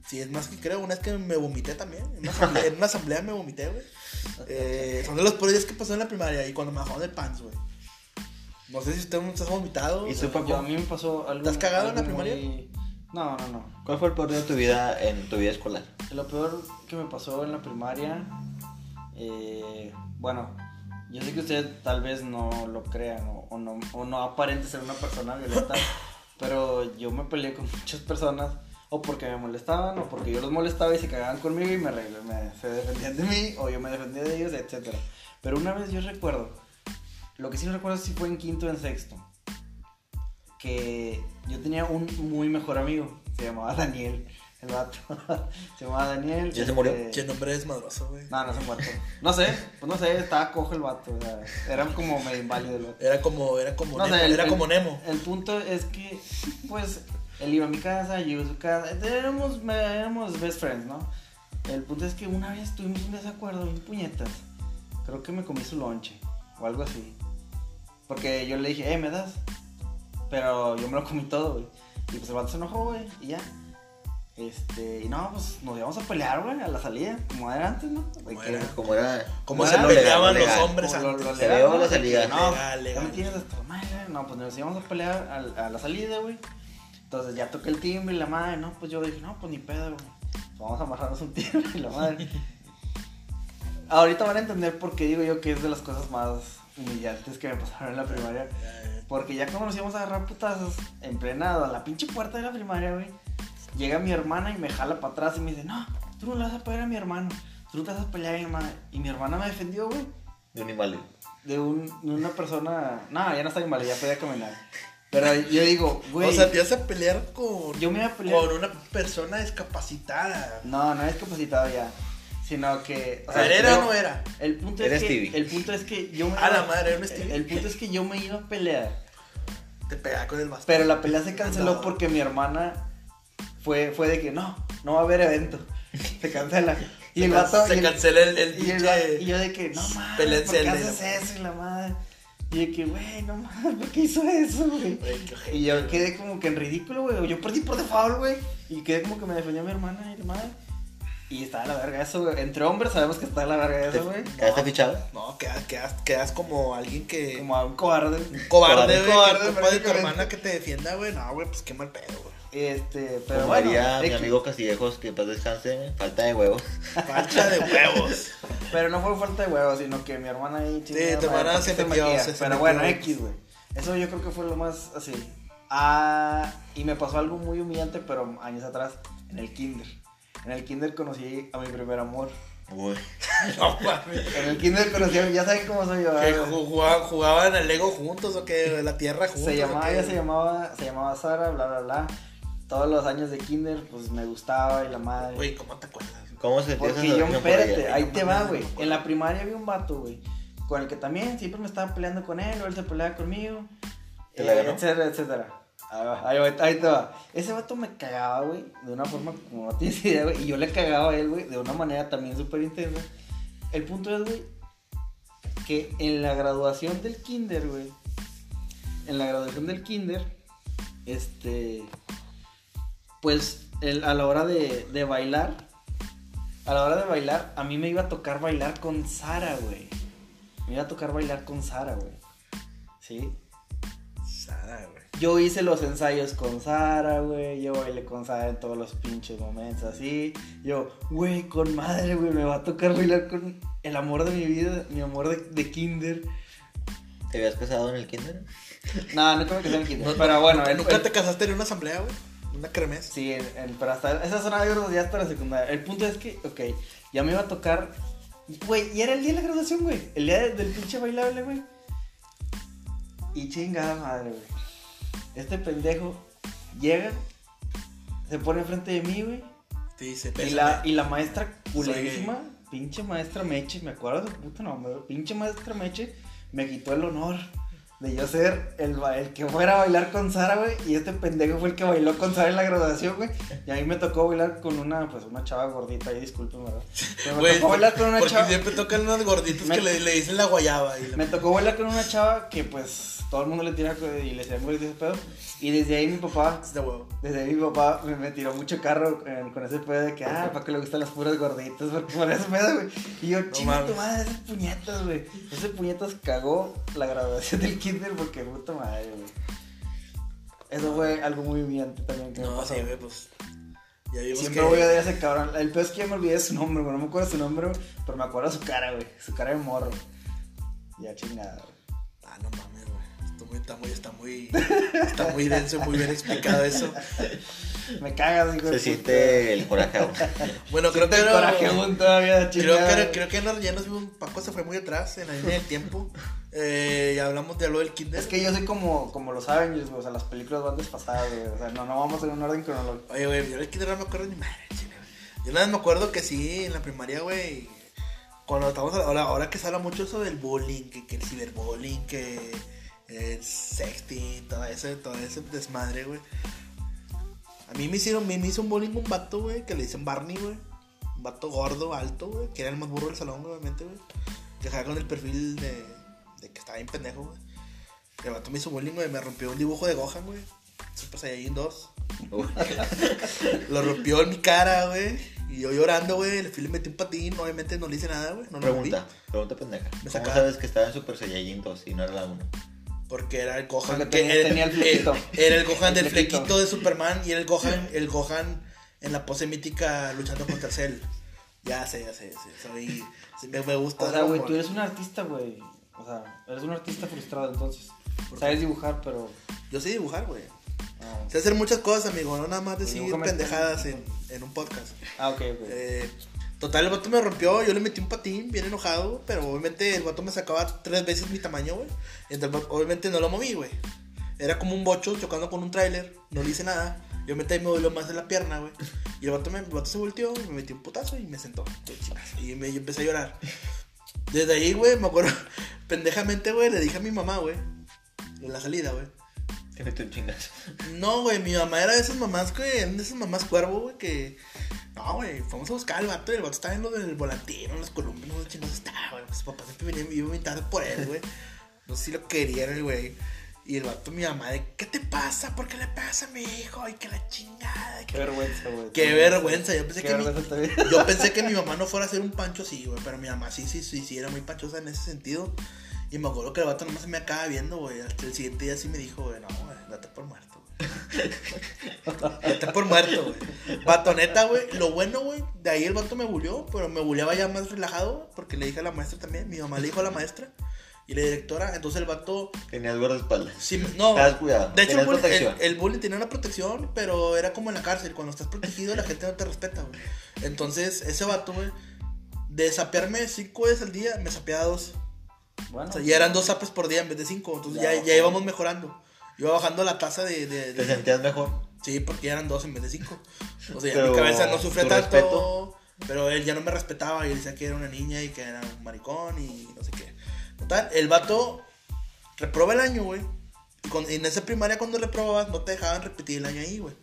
Speaker 2: Sí, es más que creo. Una vez que me vomité también. En una asamblea, en una asamblea me vomité, güey. Eh, son de los peores días que pasó en la primaria. Y cuando me bajaron del pants, güey. No sé si usted se ha vomitado.
Speaker 3: ¿Y
Speaker 2: o
Speaker 3: tú, Paco?
Speaker 4: Yo, a mí me pasó algo.
Speaker 2: ¿Te has cagado en la primaria?
Speaker 4: muy- No, no, no.
Speaker 3: ¿Cuál fue el peor día de tu vida en tu vida escolar?
Speaker 4: Lo peor que me pasó en la primaria, eh, bueno, yo sé que ustedes tal vez no lo crean o, o no, o no aparente ser una persona violenta, pero yo me peleé con muchas personas o porque me molestaban o porque yo los molestaba y se cagaban conmigo y me, me- se defendían de mí o yo me defendía de ellos, etc. Pero una vez yo recuerdo, lo que sí no recuerdo si fue en quinto o en sexto, que yo tenía un muy mejor amigo, se llamaba Daniel, el vato, se llamaba Daniel.
Speaker 3: ¿Ya se murió?
Speaker 4: este,
Speaker 2: Che, nombre es madroso, güey.
Speaker 4: no, no se muerto. No sé, pues no sé, estaba cojo el vato. O sea, era como medio inválido el vato.
Speaker 2: Era como, era como
Speaker 4: No
Speaker 2: Nemo.
Speaker 4: sé, el-
Speaker 2: era
Speaker 4: el-
Speaker 2: como Nemo.
Speaker 4: El punto es que, pues, él iba a mi casa, yo iba a su casa. Éramos, éramos best friends, ¿no? El punto es que una vez tuvimos un desacuerdo, un puñetas. Creo que me comí su lonche o algo así. Porque yo le dije, eh, ¿me das? Pero yo me lo comí todo, güey. Y pues el vato se enojó, güey, y ya. Este, y no, pues nos íbamos a pelear, güey, a la salida, como era antes, ¿no?
Speaker 2: Como
Speaker 4: que-
Speaker 2: era.
Speaker 3: Como era.
Speaker 2: Como
Speaker 4: No
Speaker 2: se peleaban los hombres
Speaker 4: Como
Speaker 2: antes.
Speaker 4: lo
Speaker 3: Se
Speaker 4: legal,
Speaker 3: vio
Speaker 4: ¿no?
Speaker 3: la salida.
Speaker 4: No,
Speaker 2: Legal, legal.
Speaker 4: ya me tienes hasta la madre. No, pues nos íbamos a pelear a, a la salida, güey. Entonces ya toqué el timbre y la madre, no, pues yo dije, no, pues ni pedo, güey. Pues vamos a amarrarnos un timbre y la madre. Ahorita van a entender por qué digo yo que es de las cosas más humillantes que me pasaron en la primaria. Porque ya cuando nos íbamos a agarrar putazos en plena, a la pinche puerta de la primaria, güey, llega mi hermana y me jala para atrás y me dice, no, tú no le vas a pegar a mi hermano, tú no te vas a pelear a mi hermana. Y mi hermana me defendió, güey
Speaker 3: De un inválido.
Speaker 4: de, un, de una persona. No, ya no estaba invalida, ya podía caminar. Pero yo digo, güey.
Speaker 2: O sea, te ibas a pelear con,
Speaker 4: yo me iba a pelear.
Speaker 2: con una persona discapacitada.
Speaker 4: No, no es capacitado ya. Sino que. o sea,
Speaker 2: ¿era o no era?
Speaker 4: El punto
Speaker 3: Era
Speaker 4: es que.
Speaker 3: Stevie.
Speaker 4: El punto es que yo me.
Speaker 2: A la
Speaker 4: iba-
Speaker 2: madre, era Stevie.
Speaker 4: El punto es que yo me iba a pelear.
Speaker 2: Te pegaba con el bastón.
Speaker 4: Pero la pelea se canceló
Speaker 2: No.
Speaker 4: porque mi hermana fue, fue de que no, no va a haber evento. Se cancela. Y
Speaker 2: Se
Speaker 4: el vato.
Speaker 2: se
Speaker 4: y
Speaker 2: cancela el, el
Speaker 4: Y, el y yo de que, no mames, ¿por qué haces eso? Y la madre. Y de que, güey, no mames, ¿por qué hizo eso, güey? Y yo quedé como que en ridículo, güey. Yo perdí por default, güey. Y quedé como que me defendió mi hermana y la madre. Y está de la verga eso, güey. Entre hombres sabemos que está de la verga
Speaker 3: ¿Te-
Speaker 4: eso, güey.
Speaker 3: ¿Quedaste fichado?
Speaker 2: No, quedas, quedas, quedas como alguien que.
Speaker 4: Como a un cobarde.
Speaker 2: cobarde,
Speaker 4: Cobarde,
Speaker 2: güey.
Speaker 4: cobarde,
Speaker 2: que culpa de tu hermana que te defienda, güey. No, güey, pues qué mal pedo, güey.
Speaker 4: Este, pero bueno.
Speaker 3: diría mi amigo Castillejos, que paz descanse, falta de huevos.
Speaker 2: Falta de huevos.
Speaker 4: Pero no fue falta de huevos, sino que mi hermana ahí
Speaker 2: Sí,
Speaker 4: chingada
Speaker 2: tu
Speaker 4: madre,
Speaker 2: hermana
Speaker 4: ¿por qué
Speaker 2: se metió,
Speaker 4: Pero bueno. X, güey. Eso yo creo que fue lo más así. Ah, y me pasó algo muy humillante, pero años atrás, en el kinder. En el kinder conocí a mi primer amor.
Speaker 3: Uy.
Speaker 2: No, mames.
Speaker 4: En el kinder conocí a ya saben cómo soy yo.
Speaker 2: ¿Que jugaban, jugaban al Lego juntos o qué? ¿La tierra juntos?
Speaker 4: Se llamaba, ella se llamaba, se llamaba Sara, bla, bla, bla. Todos los años de kinder, pues me gustaba y la madre.
Speaker 2: Güey, ¿cómo te acuerdas?
Speaker 3: ¿Cómo se
Speaker 4: Porque
Speaker 3: esa
Speaker 4: yo, espérate, ahí te va, güey. En la primaria había un vato, güey, con el que también siempre me estaba peleando con él, o él se peleaba conmigo,
Speaker 3: ¿Te la
Speaker 4: eh, etcétera, etcétera. Ahí, va, ahí, te va. Ese vato me cagaba, güey, de una forma como no tienes idea, güey, y yo le cagaba a él, güey, de una manera también súper intensa. El punto es, güey, que en la graduación del kinder, güey, en la graduación del kinder, este, pues a la hora de bailar, a la hora de bailar, a mí me iba a tocar bailar con Sara, güey. Me iba a tocar bailar con Sara, güey. ¿Sí? Yo hice los ensayos con Sara, güey. Yo bailé con Sara en todos los pinches momentos así. Yo, güey, con madre, güey, me va a tocar bailar con el amor de mi vida, mi amor de, de kinder.
Speaker 3: ¿Te habías casado en el kinder?
Speaker 4: No, nunca me casé en el kinder.
Speaker 2: No,
Speaker 4: pero bueno,
Speaker 2: ¿Nunca,
Speaker 4: el-
Speaker 2: nunca
Speaker 4: el-
Speaker 2: te casaste en una asamblea, güey? ¿Una cremes?
Speaker 4: Sí, pero hasta esa zona de ya hasta la secundaria. El punto es que, ok, ya me iba a tocar. Güey, y era el día de la graduación, güey. El día de- del pinche bailable, güey. Y chingada madre, güey. Este pendejo llega, se pone enfrente de mí, güey.
Speaker 2: Te dice,
Speaker 4: Y la, y la maestra culerísima, pinche maestra Meche, me acuerdo de su puta nombre, pinche maestra Meche, me quitó el honor. De yo ser el, el que fuera a bailar con Sara, güey, y este pendejo fue el que bailó con Sara en la graduación, güey. Y a mí me tocó bailar con una, pues, una chava gordita, ahí disculpen, ¿verdad? Pero me tocó bailar con una
Speaker 2: porque
Speaker 4: chava.
Speaker 2: siempre tocan unos gorditos
Speaker 4: Me-
Speaker 2: que le, le dicen la guayaba. Y la-
Speaker 4: Me tocó bailar con una chava que, pues, todo el mundo le tira y le decía gordito ese pedo. Y desde ahí mi papá. Desde ahí mi papá me, me tiró mucho carro eh, con ese pedo de que, ah, para que le gustan las puras gorditas, porque por ese pedo, güey. Y yo, chinga
Speaker 2: mames.
Speaker 4: tu madre, ese puñetas, güey. Ese puñetas cagó la graduación del porque puta madre, güey. Eso fue algo muy humillante también que me
Speaker 2: No,
Speaker 4: pasó.
Speaker 2: sí, güey, pues. Ya vimos
Speaker 4: Siempre
Speaker 2: que.
Speaker 4: voy a odiar a ese cabrón. El peor es que ya me olvidé su nombre, güey. No me acuerdo su nombre, pero me acuerdo su cara, güey. Su cara de morro. Ya chingada, güey.
Speaker 2: Ah, no mames, güey. Esto muy, está muy, está muy. Está muy denso, muy bien explicado eso.
Speaker 4: Me cagas, de
Speaker 3: Se siente el coraje aún.
Speaker 2: Bueno, creo que.
Speaker 4: El
Speaker 2: no-
Speaker 4: coraje aún todavía,
Speaker 2: Creo que, creo que ya nos vimos, Paco se fue muy atrás en la línea del tiempo. Eh, y hablamos de lo del kinder.
Speaker 4: Es que yo soy como, como los Avengers, güey. O sea, las películas van desfasadas, güey. O sea, no, no vamos en un orden cronológico.
Speaker 2: Oye, güey, yo del kinder no me acuerdo ni madre, chile, güey. Yo nada más me acuerdo que sí, en la primaria, güey. Cuando estamos ahora, ahora que se habla mucho eso del bullying, que, que el ciberbullying, que el sexting, todo ese, todo ese desmadre, güey. A mí me hicieron, me hizo un bullying un vato, güey, que le dicen Barney, güey. Un vato gordo, alto, güey, que era el más burro del salón, obviamente, güey. Que jugaba con el perfil de, de que estaba bien pendejo, güey. El vato me hizo bullying, güey, me rompió un dibujo de Gohan, güey. Super Saiyajin 2.
Speaker 3: Uy,
Speaker 2: Lo rompió en mi cara, güey. Y yo llorando, güey. El film le metí un patín. Obviamente no le hice nada, güey. No.
Speaker 3: Pregunta, pregunta pendeja.
Speaker 2: Me
Speaker 3: ¿Cómo
Speaker 2: sacaba-
Speaker 3: sabes que estaba en Super Saiyajin 2 y no era la 1?
Speaker 2: Porque era el Gohan.
Speaker 4: Porque
Speaker 2: que
Speaker 4: tenía-
Speaker 2: era,
Speaker 4: tenía el flequito.
Speaker 2: Era el Gohan
Speaker 4: El
Speaker 2: del
Speaker 4: flequito.
Speaker 2: flequito de Superman. Y era el Gohan, el Gohan en la pose mítica luchando contra Cell. Ya sé, ya sé. ya sé. Soy, me, me gusta.
Speaker 4: O sea, güey, tú eres un artista, güey. O sea, eres un artista frustrado, entonces. Sabes dibujar, pero.
Speaker 2: Yo sé dibujar, güey.
Speaker 4: no.
Speaker 2: Sé hacer muchas cosas, amigo. No nada más
Speaker 4: Pues
Speaker 2: decir pendejadas en, en un podcast.
Speaker 4: Ah, ok, ok.
Speaker 2: Eh, total, el vato me rompió, yo le metí un patín, bien enojado, pero obviamente el vato me sacaba tres veces mi tamaño, güey. Y entonces, obviamente no lo moví, güey. Era como un bocho chocando con un tráiler, no le hice nada. Yo metí me dolió más en la pierna, güey. Y el vato, me, el vato se volteó, me metió un putazo y me sentó. Y me, yo empecé a llorar. Desde ahí, güey, me acuerdo, pendejamente, güey, le dije a mi mamá, güey, en la salida, güey.
Speaker 3: Te un chingazo.
Speaker 2: No, güey, mi mamá era de esas mamás, que eran de esas mamás cuervo, güey, que. No, güey, fuimos a buscar al vato y el vato estaba en lo del volantino, en las columnas, no sé chingados estaba, güey. Pues, Su papá siempre venía y iba bien tarde por él, güey. No sé si lo querían el güey. Y el vato, mi mamá, de, ¿qué te pasa? ¿Por qué le pasa a mi hijo? Y que la chingada.
Speaker 4: Qué
Speaker 2: Que...
Speaker 4: vergüenza, güey.
Speaker 2: Qué vergüenza, yo pensé
Speaker 4: Qué
Speaker 2: que mi-
Speaker 4: vergüenza también.
Speaker 2: Yo pensé que mi mamá no fuera a hacer un pancho así, güey, pero mi mamá sí, sí, sí, sí, era muy panchosa en ese sentido. Y me acuerdo que el vato nomás se me acaba viendo, güey. Hasta el siguiente día sí me dijo, güey, no, güey, date por muerto, güey. date por muerto, güey. Vato, neta, güey. Lo bueno, güey, de ahí el vato me bulió, pero me buleaba ya más relajado, porque le dije a la maestra también. Mi mamá le dijo a la maestra y la directora. Entonces el vato,
Speaker 3: Tenías guardaespaldas.
Speaker 2: sí, no.
Speaker 3: Cuidado.
Speaker 2: De hecho, el bullying, el, el bullying tenía una protección, pero era como en la cárcel. Cuando estás protegido, la gente no te respeta, güey. Entonces, ese vato, güey, de sapearme cinco veces al día, me sapeaba dos.
Speaker 4: Bueno,
Speaker 2: O sea, ya eran dos zapes por día en vez de cinco. Entonces,
Speaker 4: Ya
Speaker 2: ya, íbamos mejorando. Iba bajando la tasa de. de-
Speaker 3: ¿Te sentías mejor?
Speaker 2: sí, porque ya eran dos en vez de cinco. O sea, ya
Speaker 3: Pero,
Speaker 2: mi cabeza no sufría
Speaker 3: ¿tu
Speaker 2: tanto.
Speaker 3: respeto?
Speaker 2: Pero él ya no me respetaba y él decía que era una niña y que era un maricón y no sé qué. Total, el vato reproba el año, güey. En esa primaria cuando reprobabas no te dejaban repetir el año ahí, güey.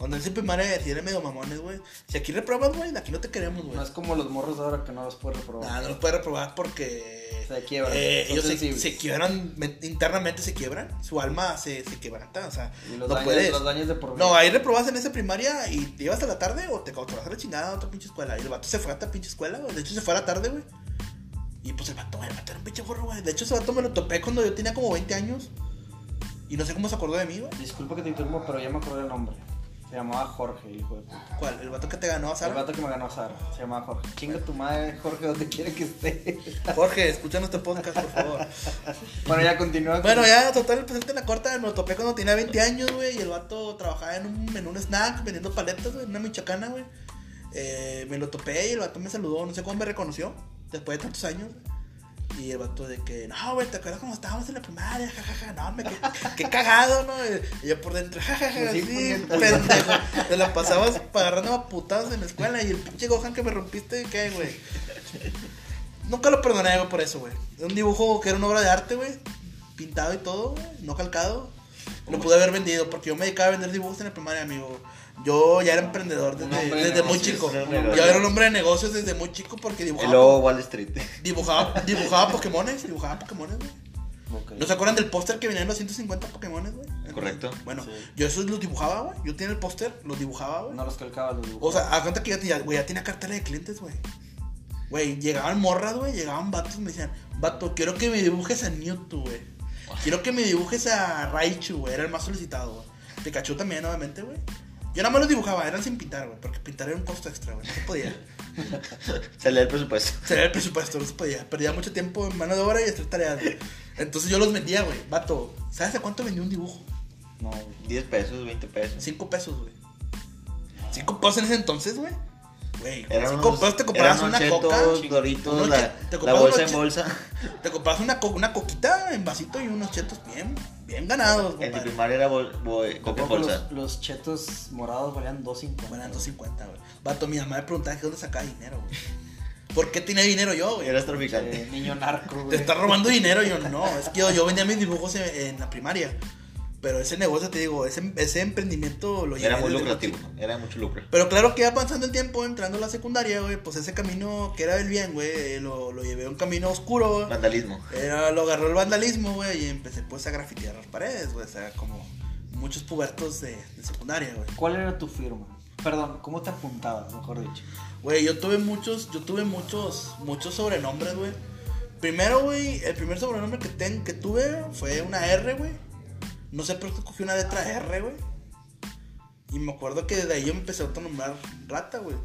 Speaker 2: Cuando en esa primaria eran medio mamones, güey. Si aquí reprobas, güey, aquí no te queremos, güey.
Speaker 4: No es como los morros ahora que no los puedes reprobar.
Speaker 2: Nah, no los puedes reprobar porque
Speaker 4: Se quiebran,
Speaker 2: eh, ellos se, se quiebran, men- internamente se quiebran, su alma se, se quebranta, o sea,
Speaker 4: Y los,
Speaker 2: no
Speaker 4: daños,
Speaker 2: puedes.
Speaker 4: los daños de por vida.
Speaker 2: No, ahí reprobas en esa primaria y te ibas a la tarde o te, o te vas a la chingada a otra pinche escuela. Y el vato se fue a otra pinche escuela, güey. De hecho, se fue a la tarde, güey. Y pues el vato, güey, el vato era un pinche gorro, güey. De hecho, ese vato me lo topé cuando yo tenía como 20 años. Y no sé cómo se acordó de mí, güey.
Speaker 4: Disculpa que te interrumpa, pero ya me acordé el nombre. Se llamaba Jorge, el hijo de puta.
Speaker 2: ¿Cuál? El vato que te ganó a
Speaker 4: El
Speaker 2: Sara.
Speaker 4: vato que me ganó a Sara. Se llamaba Jorge. Chinga tu madre, Jorge, donde quiera que esté.
Speaker 2: Jorge, escucha nuestro podcast, por favor.
Speaker 4: bueno, ya continúa. con-
Speaker 2: Bueno, ya, total, el presente en la corta, me lo topé cuando tenía 20 años, güey, y el vato trabajaba en un, en un snack vendiendo paletas, güey, en una michoacana, güey. Eh, me lo topé y el vato me saludó, no sé cómo me reconoció, después de tantos años. Y el vato de que, no, güey, ¿te acuerdas cuando estábamos en la primaria? Ja, ja, ja, no, me, qué, qué cagado, ¿no? Y yo por dentro, ja, ja, ja,
Speaker 4: Sí,
Speaker 2: sí, pendejo. Te la pasabas agarrando a putadas en la escuela y el pinche Gohan que me rompiste, ¿qué, güey? Nunca lo perdoné, güey, por eso, güey. Un dibujo que era una obra de arte, güey. pintado y todo, güey, no calcado. Lo pude haber vendido porque yo me dedicaba a vender dibujos en la primaria, amigo. Yo ya era emprendedor desde,
Speaker 4: de
Speaker 2: desde muy chico. Yo era un hombre de negocios desde muy chico porque
Speaker 3: Y
Speaker 2: dibujaba,
Speaker 3: luego Wall Street.
Speaker 2: dibujaba, dibujaba Pokémones, dibujaba Pokémones, güey. ¿No se acuerdan del póster que venían los 150 Pokémones, güey?
Speaker 3: Correcto.
Speaker 2: Bueno,
Speaker 4: Sí.
Speaker 2: yo esos los dibujaba, güey. Yo tenía el póster, los dibujaba, güey.
Speaker 4: No los calcaba, los
Speaker 2: O
Speaker 4: dibujaba.
Speaker 2: sea, a cuenta que ya, tenía- güey, ya tenía cartera de clientes, güey. Güey, llegaban morras, güey, llegaban vatos y me decían, vato, quiero que me dibujes a Mewtwo, güey. Quiero que me dibujes a Raichu, güey. Era el más solicitado, güey. Pikachu también, obviamente, güey. Yo nada más los dibujaba, eran sin pintar, güey. Porque pintar era un costo extra, güey. No se podía.
Speaker 3: Se lee el presupuesto.
Speaker 2: Sería el presupuesto, no se podía. Perdía mucho tiempo en mano de obra y hacer tareas, güey. Entonces yo los vendía, güey. Vato, ¿sabes a cuánto vendía un dibujo?
Speaker 4: No,
Speaker 3: 10 pesos, 20 pesos.
Speaker 2: Cinco pesos, güey. Cinco pesos en ese entonces, güey. Güey,
Speaker 3: Eran unos,
Speaker 2: te comprabas una
Speaker 3: unos
Speaker 2: coca.
Speaker 3: chetos, doritos,
Speaker 2: unos
Speaker 3: la,
Speaker 2: te
Speaker 3: la bolsa en bolsa.
Speaker 2: Te comprabas una, co- una coquita en vasito y unos chetos bien, bien ganados,
Speaker 3: En mi primaria era bol, bol- coca en bolsa.
Speaker 4: los, los chetos morados valían 2.50.
Speaker 2: Bueno, 250, güey. Vato, mi mamá me preguntaba que dónde sacaba dinero, güey. ¿Por qué tenía dinero yo, güey?
Speaker 3: Eras traficante.
Speaker 4: Eh, niño narco,
Speaker 2: Te estás robando dinero. Yo no, es que yo, yo vendía mis dibujos en, en la primaria. Pero ese negocio, te digo, ese, ese emprendimiento lo llevé
Speaker 3: Era muy lucrativo.
Speaker 2: chico.
Speaker 3: Era mucho lucro.
Speaker 2: Pero claro que ya pasando el tiempo, entrando a la secundaria, güey, pues ese camino que era del bien, güey, lo, lo llevé a un camino oscuro, güey.
Speaker 3: Vandalismo.
Speaker 2: Era, lo agarró el vandalismo, güey, y empecé pues a grafitear las paredes, güey. O sea, como muchos pubertos de, de secundaria, güey.
Speaker 4: ¿Cuál era tu firma? Perdón, ¿cómo te apuntabas, mejor dicho?
Speaker 2: Güey, yo tuve muchos, yo tuve muchos, muchos sobrenombres, güey. Primero, güey, el primer sobrenombre que, ten, que tuve fue una R, güey. No sé por qué cogí una letra R, güey. Y me acuerdo que desde ahí yo me empecé a autonombrar rata, güey.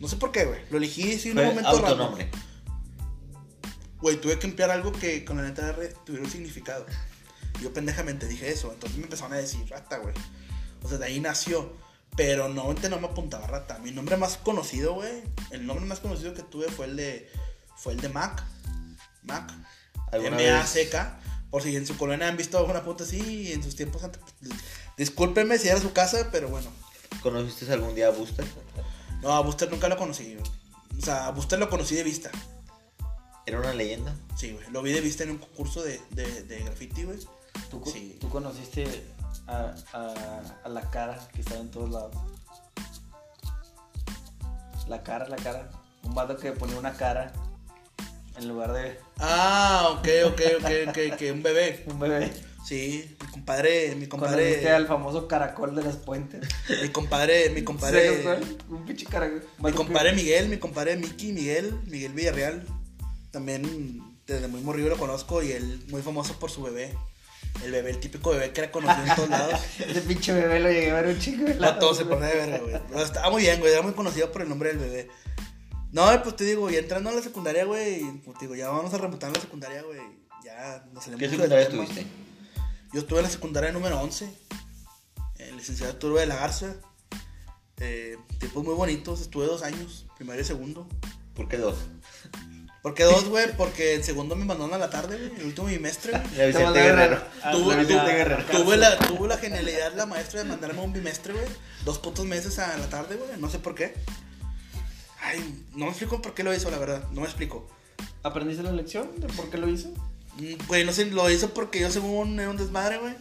Speaker 2: No sé por qué, güey. Lo elegí sí, en un momento raro.
Speaker 3: autonombre.
Speaker 2: Güey, tuve que emplear algo que con la letra R tuviera un significado. Yo pendejamente dije eso. Entonces me empezaron a decir rata, güey. O sea, de ahí nació. Pero no, no me apuntaba rata. Mi nombre más conocido, güey. El nombre más conocido que tuve fue el de. Fue el de Mac. Mac.
Speaker 3: ¿Alguna
Speaker 2: M-A-C-K. Por si en su colonia han visto alguna puta así en sus tiempos antes. Discúlpenme si era su casa, pero bueno.
Speaker 3: ¿Conociste algún día a Buster?
Speaker 2: No, a Buster nunca lo conocí. O sea, a Buster lo conocí de vista.
Speaker 3: Era una leyenda.
Speaker 2: Sí, güey. Lo vi de vista en un concurso de, de, de graffiti, güey.
Speaker 4: ¿Tú,
Speaker 2: Sí.
Speaker 4: tú conociste a, a, a la cara que estaba en todos lados? La cara, la cara. Un vato que ponía una cara en lugar de
Speaker 2: Ah, ok, ok, ok, ok, que un bebé.
Speaker 4: un bebé.
Speaker 2: Sí, mi compadre, mi compadre,
Speaker 4: al famoso caracol de las puentes.
Speaker 2: mi compadre, mi compadre.
Speaker 4: Un pinche caracol.
Speaker 2: mi compadre Miguel, mi compadre Miki, Miguel, Miguel Villarreal. También desde muy morrido lo conozco y él muy famoso por su bebé. El bebé, el típico bebé que era conocido en todos lados.
Speaker 4: Ese pinche bebé lo llegué a ver un chico
Speaker 2: No, todo se pone de verga, güey. Estaba muy bien, güey. Era muy conocido por el nombre del bebé. No, pues te digo, ya entrando a la secundaria, güey. Pues te digo, ya vamos a remontar a la secundaria, güey. Ya nos salimos
Speaker 3: ¿Qué secundaria estuviste?
Speaker 2: Yo estuve en la secundaria número 11. En licenciado Arturo de la Garza. Eh, tipos muy bonitos. Estuve dos años, primero y segundo.
Speaker 3: ¿Por qué dos?
Speaker 2: ¿Por qué dos, güey? Porque el segundo me mandaron a la tarde, güey. El último bimestre.
Speaker 3: La Vicente Guerrero.
Speaker 2: Tuve,
Speaker 3: La Vicente Guerrero.
Speaker 2: tuve la, tuve la genialidad, la maestra, de mandarme un bimestre, güey. Dos putos meses a la tarde, güey. No sé por qué. Ay, no me explico por qué lo hizo, la verdad. No me explico.
Speaker 4: ¿Aprendiste la lección de por qué lo hizo?
Speaker 2: Mm, Güey, no sé, lo hizo porque yo según era un desmadre, güey.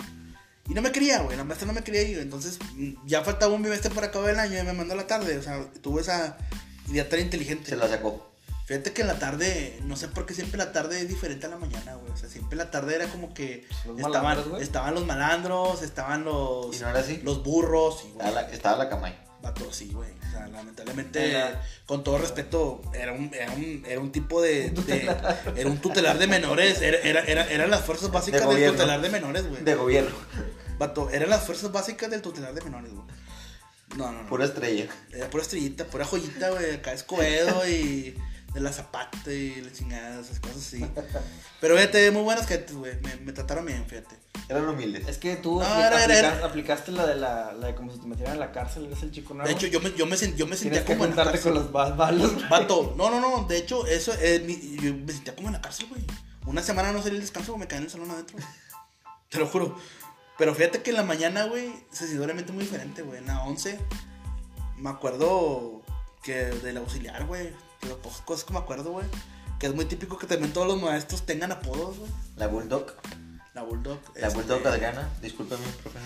Speaker 2: Y no me quería, güey. La maestra no me quería ir. Entonces, mm, ya faltaba un bimestre para acabar el año y me mandó a la tarde. O sea, tuve esa idea tan inteligente.
Speaker 3: Se la sacó.
Speaker 2: Fíjate que en la tarde, no sé por qué siempre la tarde es diferente a la mañana, güey. O sea, siempre la tarde era como que
Speaker 4: Los
Speaker 2: estaban,
Speaker 4: malandros, güey.
Speaker 2: estaban los malandros, estaban los,
Speaker 3: ¿Y no era así?
Speaker 2: los burros. Y, güey,
Speaker 3: Estaba la, estaba la cama
Speaker 2: sí, güey. O sea, lamentablemente,
Speaker 4: Era-
Speaker 2: con todo respeto, era un, era un, era un tipo de, de- Era un tutelar de menores. Era, era, era- eran las fuerzas básicas del
Speaker 3: gobierno.
Speaker 2: tutelar de menores, güey.
Speaker 3: De gobierno.
Speaker 2: Vato, eran las fuerzas básicas del tutelar de menores, güey. No, no, no.
Speaker 3: Pura estrella.
Speaker 2: Era pura estrellita, pura joyita, güey. Acá Escobedo y de la zapata y la chingada, esas cosas así. Pero fíjate, muy buenas gentes, güey. Me, me trataron bien, fíjate.
Speaker 3: Eran humildes.
Speaker 4: Es que tú
Speaker 2: No,
Speaker 4: apli-
Speaker 2: era- era-
Speaker 4: aplica-
Speaker 2: era-
Speaker 4: aplicaste la de la, la de como si te metieran en la cárcel, eres el chico nuevo.
Speaker 2: De hecho, yo me, yo me, sen- yo me sentía
Speaker 4: que
Speaker 2: como en la cárcel.
Speaker 4: con los balos. güey.
Speaker 2: Vato, no, no, no. De hecho, eso, eh, mi- yo me sentía como en la cárcel, güey. Una semana no salí el descanso, güey, me caí en el salón adentro. Te lo juro. Pero fíjate que en la mañana, güey, sensiblemente muy diferente, güey. En la 11, me acuerdo que del auxiliar, güey. De las pocas cosas que me acuerdo, güey. Que es muy típico que también todos los maestros tengan apodos, güey.
Speaker 3: La Bulldog.
Speaker 2: La Bulldog.
Speaker 3: La
Speaker 2: este,
Speaker 3: Bulldog Adriana, discúlpeme, profe.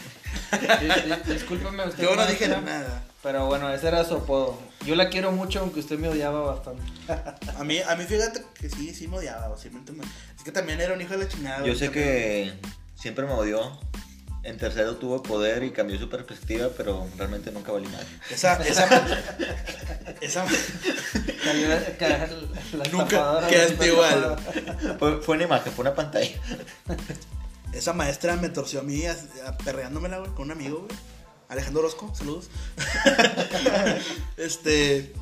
Speaker 4: Dis- dis- Discúlpeme usted.
Speaker 2: Yo no dije nada.
Speaker 4: Pero bueno, ese era su apodo. Yo la quiero mucho, aunque usted me odiaba bastante.
Speaker 2: A mí, a mí fíjate que sí, sí me odiaba. sí me- Es que también era un hijo de la chingada.
Speaker 3: Yo sé
Speaker 2: también.
Speaker 3: que siempre me odió. En tercero tuvo poder y cambió su perspectiva, pero realmente nunca valí madre.
Speaker 2: Esa, esa, esa,
Speaker 4: Cayó la- ca- la
Speaker 2: Nunca quedaste igual.
Speaker 3: Fue, fue una imagen, fue una pantalla.
Speaker 2: esa maestra me torció a mí, perreándomela, güey, con un amigo, güey. Alejandro Orozco, saludos. este.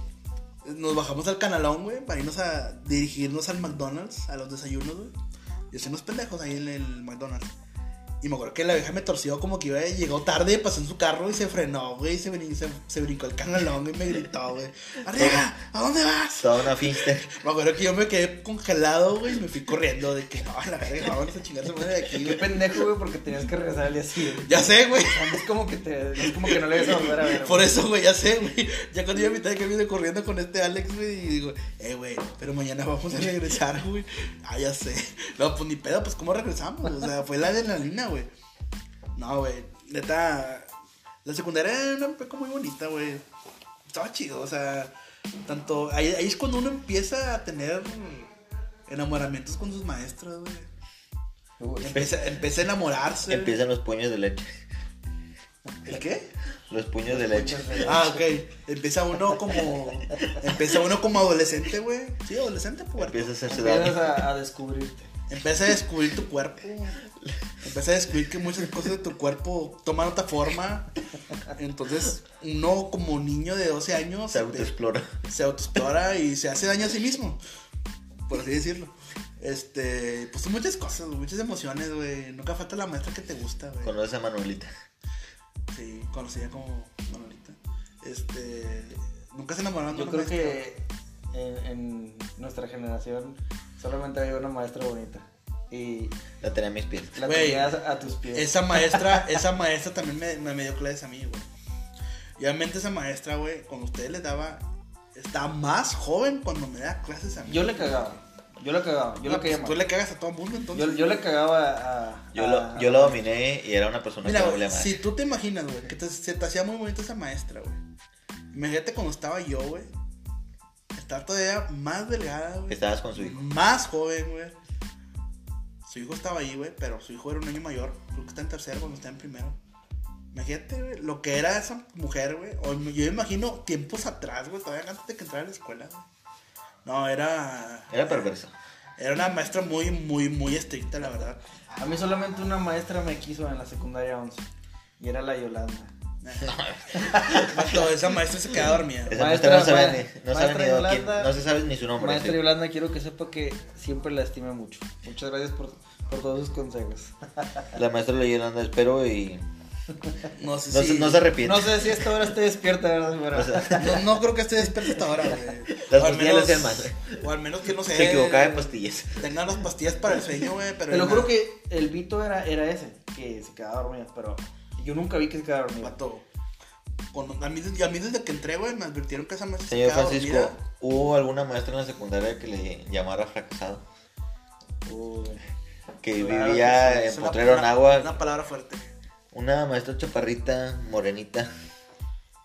Speaker 2: Nos bajamos al canalón, güey, para irnos a dirigirnos al McDonald's, a los desayunos, güey. Y hacíamos pendejos ahí en el McDonald's. Y me acuerdo que la vieja me torció como que iba, llegó tarde, pasó en su carro y se frenó, güey, y se, brin- se, se brincó el canalón y me gritó, güey. ¡Arriba! ¿A dónde vas?
Speaker 3: Toda una fiesta.
Speaker 2: Me acuerdo que yo me quedé congelado, güey, y me fui corriendo de que no, la verga, vamos a chingarse madre de aquí,
Speaker 4: Qué pendejo, güey, porque tenías que regresar al día siguiente.
Speaker 2: Ya sé, güey.
Speaker 4: Es como que te, no es como que no le vas a volver a ver.
Speaker 2: Por eso, güey, ya sé, güey. Ya cuando yo a mitad de camino corriendo con este Alex, güey, y digo, eh, güey, pero mañana vamos a regresar, güey. Ah, ya sé. No, pues ni pedo, pues cómo regresamos. O sea, fue la adrenalina, güey. No, güey, neta. La secundaria era una peca muy bonita, güey. Estaba chido, o sea, tanto. Ahí, ahí es cuando uno empieza a tener enamoramientos con sus maestros, güey. Empieza, empieza a enamorarse.
Speaker 3: Empiezan los puños de leche.
Speaker 2: ¿El qué?
Speaker 3: Los puños de leche.
Speaker 2: Ah, ok. Empieza uno como. Empieza uno como adolescente, güey. Sí, adolescente, puberto.
Speaker 3: Empieza a hacerse
Speaker 4: Empiezas
Speaker 3: daño.
Speaker 4: a, a descubrirte.
Speaker 2: Empieza a descubrir tu cuerpo. Empieza a descubrir que muchas cosas de tu cuerpo toman otra forma. Entonces, uno como niño de 12 años
Speaker 3: Se autoexplora.
Speaker 2: se autoexplora y se hace daño a sí mismo. Por así decirlo. Este, pues son muchas cosas, muchas emociones, güey. Nunca falta la maestra que te gusta, güey.
Speaker 3: Conoces a Manuelita.
Speaker 2: Sí, conocida como Manolita. Este, nunca se enamoraron de
Speaker 4: Yo creo
Speaker 2: maestra.
Speaker 4: que en, en nuestra generación solamente había una maestra bonita. Y
Speaker 3: La tenía a mis pies.
Speaker 4: la
Speaker 2: Güey,
Speaker 4: tenías a tus pies.
Speaker 2: Esa maestra, esa maestra también me, me, me dio clases a mí, güey. Y obviamente esa maestra, güey, cuando ustedes les daba, estaba más joven cuando me daba clases a mí.
Speaker 4: Yo le cagaba. Yo le cagaba. Yo
Speaker 2: No,
Speaker 4: le
Speaker 2: pues. Tú le cagas a todo el mundo, entonces.
Speaker 4: Yo, yo le cagaba a.
Speaker 3: Yo
Speaker 4: a-
Speaker 3: lo, yo lo dominé y era una persona
Speaker 2: Mira,
Speaker 3: que valía
Speaker 2: si tú te imaginas, güey, que te- se te hacía muy bonita esa maestra, güey. Imagínate cuando estaba yo, güey. Estar todavía más delgada, güey.
Speaker 3: Estabas con su hijo.
Speaker 2: Más joven, güey. Su hijo estaba ahí, güey, pero su hijo era un año mayor. Creo que está en tercero cuando está en primero. Imagínate, güey, lo que era esa mujer, güey. O yo me imagino tiempos atrás, güey, todavía antes de que entrara a la escuela, güey. No, era.
Speaker 3: Era perversa.
Speaker 2: Era una maestra muy, muy, muy estricta, la verdad.
Speaker 4: A mí solamente una maestra me quiso en la secundaria 11. Y era la Yolanda.
Speaker 2: Esa maestra se quedaba dormida.
Speaker 3: Esa
Speaker 4: Maestra-
Speaker 3: maestra no sabe
Speaker 4: ma-
Speaker 3: ni, no sabe
Speaker 4: maestra
Speaker 3: ni quién-
Speaker 4: Yolanda-
Speaker 3: no se sabe ni su nombre.
Speaker 4: Maestra
Speaker 3: sí.
Speaker 4: Yolanda, quiero que sepa que siempre la estime mucho. Muchas gracias por, por todos sus consejos.
Speaker 3: La maestra Yolanda espero y
Speaker 2: No sé
Speaker 3: no,
Speaker 2: si.
Speaker 3: se, no se arrepiente.
Speaker 4: No sé si esta hora esté despierta, ¿verdad?
Speaker 2: No, no creo que esté despierta hasta ahora, güey.
Speaker 3: Las
Speaker 2: O al
Speaker 3: pastillas
Speaker 2: menos-
Speaker 3: güey.
Speaker 2: O al menos que no sé.
Speaker 3: se equivocaba de pastillas.
Speaker 2: Tengan las pastillas para el sueño, güey, pero.
Speaker 4: Te lo juro que el Vito era, era ese, que se quedaba dormido, pero yo nunca vi que se quedaba dormido.
Speaker 2: Vato. Cuando- a, mí, a mí desde que entré, güey, me advirtieron que esa maestra se
Speaker 3: Señor Francisco,
Speaker 2: dormida.
Speaker 3: ¿hubo alguna maestra en la secundaria que le llamara fracasado?
Speaker 4: Uy.
Speaker 3: Que
Speaker 4: Claro
Speaker 3: vivía
Speaker 4: que sí,
Speaker 3: en
Speaker 2: Es una-
Speaker 3: Potrero
Speaker 2: una-
Speaker 3: Nagua.
Speaker 2: Una palabra fuerte.
Speaker 3: Una maestra chaparrita, morenita.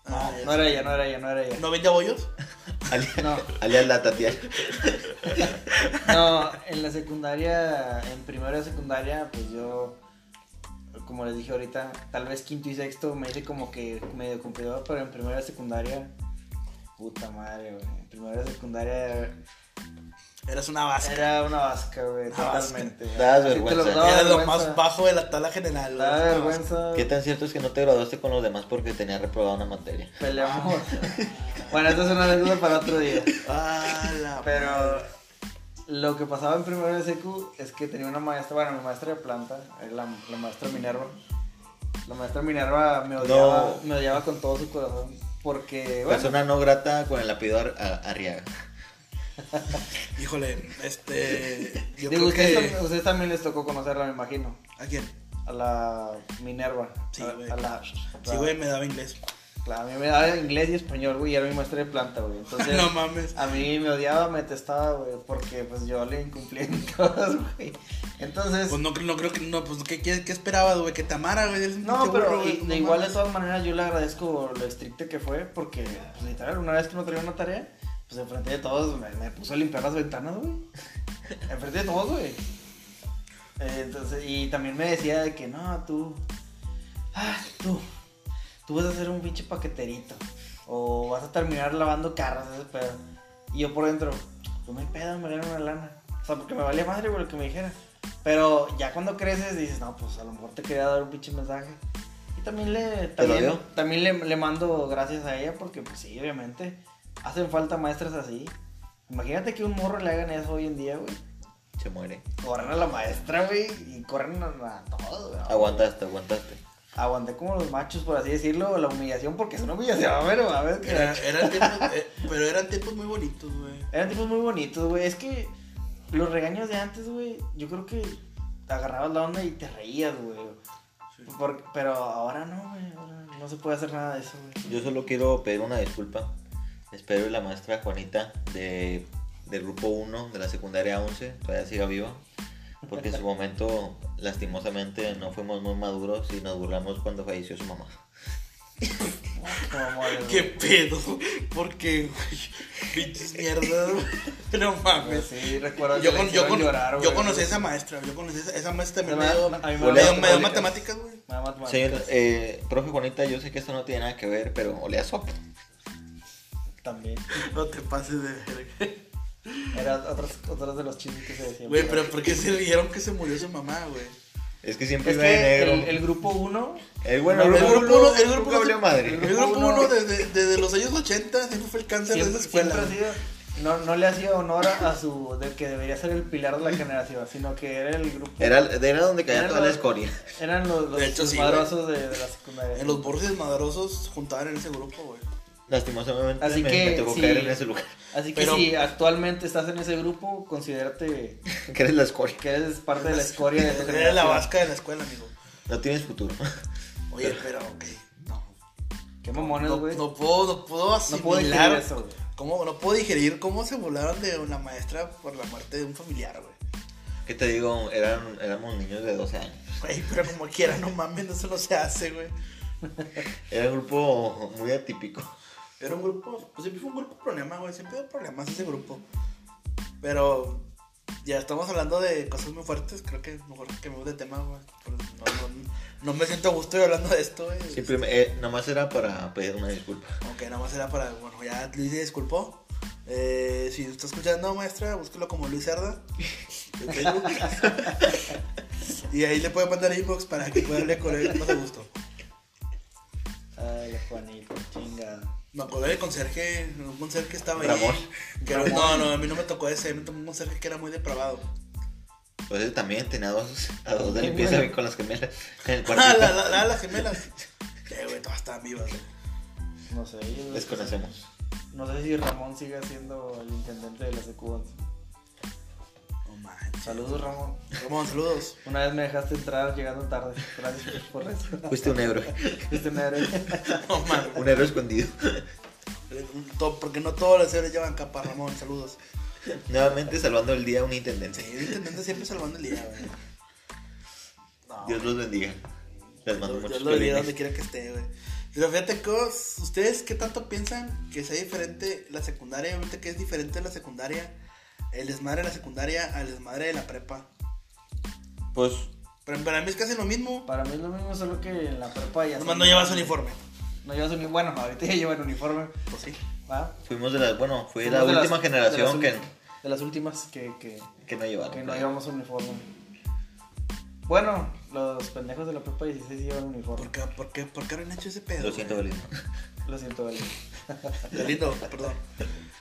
Speaker 4: No,
Speaker 2: Ah, ya
Speaker 4: no
Speaker 2: sé.
Speaker 4: era ella, no era ella, no era ella.
Speaker 2: ¿No vendía bollos?
Speaker 3: alias,
Speaker 4: No.
Speaker 3: alias la Tatiana.
Speaker 4: No, en la secundaria, en primera secundaria, pues yo, como les dije ahorita, tal vez quinto y sexto me hice como que medio cumplidor, pero en primera secundaria, puta madre, güey. En primera secundaria
Speaker 2: Eras una base.
Speaker 4: era una vasca, güey,
Speaker 2: vasca.
Speaker 4: totalmente.
Speaker 3: Dabas
Speaker 4: Así te lo
Speaker 3: vergüenza.
Speaker 2: Era lo más bajo de la tabla general. güey.
Speaker 4: Vergüenza.
Speaker 3: ¿Qué tan cierto es que no te graduaste con los demás porque tenías reprobada una materia?
Speaker 4: Peleamos. bueno, esta es una anécdota para otro día.
Speaker 2: Ah, la
Speaker 4: Pero
Speaker 2: madre.
Speaker 4: Lo que pasaba en primero de secu es que tenía una maestra, bueno, mi maestra de planta, era la, la maestra Minerva. La maestra Minerva me odiaba,
Speaker 3: No.
Speaker 4: me odiaba con todo su corazón. Porque, bueno,
Speaker 3: Persona no grata con el apellido Ar- a- Arriaga.
Speaker 2: Híjole, este. Yo
Speaker 4: digo,
Speaker 2: creo
Speaker 4: ustedes,
Speaker 2: que.
Speaker 4: también- les tocó conocerla, me imagino.
Speaker 2: ¿A quién?
Speaker 4: A la Minerva.
Speaker 2: Sí,
Speaker 4: a,
Speaker 2: güey.
Speaker 4: a la,
Speaker 2: Sí, güey, me daba inglés.
Speaker 4: Claro, a mí me daba inglés y español, güey, y era mi maestra de planta, güey. Entonces,
Speaker 2: no mames.
Speaker 4: a mí me odiaba, me testaba, güey, porque pues yo le incumplía en todas, güey. Entonces,
Speaker 2: Pues no, creo- no creo que, no, pues, ¿qué, qué, qué esperabas, güey? Que te amara, güey.
Speaker 4: No, pero
Speaker 2: burro,
Speaker 4: de igual de todas maneras yo le agradezco lo estricto que fue, porque, pues literal, una vez que no traía una tarea, pues enfrente de todos me, me puso a limpiar las ventanas, güey. enfrente de todos, güey. Eh, entonces, y también me decía de que no, tú, ah, tú, tú vas a ser un pinche paqueterito. O vas a terminar lavando carros, ese pedo. Y yo por dentro, pues no hay pedo, me gano una lana. O sea, porque me valía madre, güey, lo que me dijera. Pero ya cuando creces dices, no, pues a lo mejor te quería dar un pinche mensaje. Y también le,
Speaker 3: ¿Te lo
Speaker 4: también, también le, le mando gracias a ella porque, pues sí, obviamente, hacen falta maestras así. Imagínate que un morro le hagan eso hoy en día, güey.
Speaker 3: Se muere.
Speaker 4: Corren a la maestra, güey, y corren a, a todos, güey.
Speaker 3: Aguantaste, aguantaste.
Speaker 4: Aguanté como los machos, por así decirlo, la humillación, porque es una humillación, pero a ver,
Speaker 2: Era- eran tiempos, eh, pero eran tiempos muy bonitos, güey.
Speaker 4: Eran tipos muy bonitos, güey. Es que los regaños de antes, güey, yo creo que agarrabas la onda y te reías, güey.
Speaker 2: Sí.
Speaker 4: Por- pero ahora no, güey. Ahora no se puede hacer nada de eso, güey.
Speaker 3: Yo solo quiero pedir una disculpa. Espero que la maestra Juanita de, del grupo 1 de la secundaria 11 todavía siga viva. Porque en su momento, lastimosamente, no fuimos muy maduros y nos burlamos cuando falleció su mamá.
Speaker 2: ¿Qué pedo? ¿Por qué, güey? Pinches mierdas, güey. No mames.
Speaker 4: sí, recuerdo
Speaker 2: Yo,
Speaker 4: que
Speaker 2: con- yo, con-
Speaker 4: llorar,
Speaker 2: yo conocí a esa maestra, yo conocí a esa, esa maestra también
Speaker 4: Me
Speaker 2: me dio,
Speaker 3: matemáticas.
Speaker 2: güey.
Speaker 4: Me da matemáticas.
Speaker 3: Señor, eh, profe Juanita, yo sé que esto no tiene nada que ver, pero olía a sopa.
Speaker 4: También.
Speaker 2: No te pases de verga.
Speaker 4: Era otros, otros de los chistes que se decían.
Speaker 2: Güey, pero ¿por qué se rieron que se murió su mamá, güey?
Speaker 3: Es que siempre
Speaker 4: Es
Speaker 3: iba de
Speaker 4: que
Speaker 3: negro.
Speaker 4: el, el grupo 1
Speaker 3: El bueno,
Speaker 2: El
Speaker 3: el
Speaker 2: grupo
Speaker 3: grupo
Speaker 2: uno- el grupo
Speaker 3: nunca
Speaker 2: uno-
Speaker 3: valió madre.
Speaker 2: El grupo 1 desde, desde los años 80 siempre fue el cáncer de
Speaker 4: siempre,
Speaker 2: esa escuela.
Speaker 4: siempre ha
Speaker 2: güey.
Speaker 4: sido. No, no le hacía honor a, su. de que debería ser el pilar de la generación, sino que era el grupo.
Speaker 3: Era, era donde caía
Speaker 4: Era
Speaker 3: toda la escoria.
Speaker 4: Eran los, los
Speaker 2: De hecho, sí,
Speaker 4: madrosos de, de la secundaria.
Speaker 2: En los borges madrosos juntaban en ese grupo, güey.
Speaker 3: Lastimosamente
Speaker 4: Así
Speaker 3: me,
Speaker 4: que,
Speaker 3: me tocó
Speaker 4: sí.
Speaker 3: caer en ese lugar.
Speaker 4: Así que
Speaker 2: Pero-
Speaker 4: si actualmente estás en ese grupo, considérate
Speaker 3: que eres la escoria.
Speaker 4: que eres parte de la escoria de tu
Speaker 2: Era la vasca de la escuela, amigo.
Speaker 3: No tienes futuro.
Speaker 2: Oye, pero, ok. No,
Speaker 4: Qué mamones, güey.
Speaker 2: no puedo, no puedo
Speaker 4: No puedo
Speaker 2: asimilar.
Speaker 4: digerir eso, güey.
Speaker 2: ¿Cómo, no puedo digerir cómo se volaron de una maestra por la muerte de un familiar, güey.
Speaker 3: ¿Qué te digo? Eran, éramos niños de 12 años.
Speaker 2: Güey, pero como quiera, no mames, no se hace, güey.
Speaker 3: Era un grupo muy atípico.
Speaker 2: Era un grupo, pues siempre fue un grupo problema, güey. Siempre hubo problemas ese grupo. Pero ya estamos hablando de cosas muy fuertes. Creo que mejor que me voy de tema, güey. Pero No, no, no me siento a gusto hablando de esto, güey.
Speaker 3: Simplemente, eh, nomás era para pedir una disculpa.
Speaker 2: Ok, nada más era para. Bueno, ya Luis se disculpó. Eh, si está escuchando, maestra, búsquelo como Luis Cerda. y ahí le puede mandar inbox para que pueda hablar con él más de gusto.
Speaker 4: Ay, la Juanita, chingada.
Speaker 2: Me acordé del conserje, un conserje que estaba ahí.
Speaker 3: Ramón.
Speaker 2: Que era- no, no, a mí no me tocó ese. Me tocó un conserje que era muy depravado.
Speaker 3: Pues él también tenía dos, a dos de limpieza bien con las gemelas en el
Speaker 2: Ah,
Speaker 3: cuartito.
Speaker 2: la, la, la, las gemelas. Eh, güey, todas estaban vivas, güey.
Speaker 4: No sé, yo-
Speaker 3: Desconocemos.
Speaker 4: no sé si Ramón sigue siendo el intendente de la secu. Saludos, Ramón.
Speaker 2: Ramón, saludos.
Speaker 4: Una vez me dejaste entrar llegando tarde. Gracias por eso.
Speaker 3: Fuiste un héroe.
Speaker 4: Fuiste un héroe.
Speaker 2: No.
Speaker 3: Un héroe escondido.
Speaker 2: Porque no todos los héroes llevan capa, Ramón, saludos.
Speaker 3: Nuevamente salvando el día a un
Speaker 2: Sí,
Speaker 3: intendente.
Speaker 2: el intendente siempre salvando el día, güey. No,
Speaker 3: Dios los bendiga. Les mando
Speaker 2: Dios
Speaker 3: muchos
Speaker 2: lo bendiga
Speaker 3: violines.
Speaker 2: donde quiera que esté, güey. Pero fíjate, cos, ¿ustedes qué tanto piensan que sea diferente la secundaria? Obviamente que es diferente la secundaria, el desmadre de la secundaria al desmadre de la prepa.
Speaker 3: Pues
Speaker 2: Pero para mí es casi lo mismo.
Speaker 4: Para mí es lo mismo, solo que en la prepa ya.
Speaker 2: Nomás no llevas uniforme.
Speaker 4: No llevas uniforme. Bueno, ahorita ya llevan uniforme.
Speaker 2: Pues sí.
Speaker 4: ¿va?
Speaker 3: fuimos de las, bueno, fui
Speaker 4: Fuimos
Speaker 3: la
Speaker 4: de las-
Speaker 3: última
Speaker 4: de
Speaker 3: generación
Speaker 4: las
Speaker 3: que,
Speaker 4: De las últimas que, que,
Speaker 3: que no llevaron.
Speaker 4: que no llevamos uniforme. Bueno, los pendejos de la prepa 16 llevan uniforme.
Speaker 2: ¿Por qué, por qué, por qué habrán hecho ese pedo?
Speaker 3: Lo siento? Belinda.
Speaker 4: Lo siento, Beli.
Speaker 2: Galindo, perdón.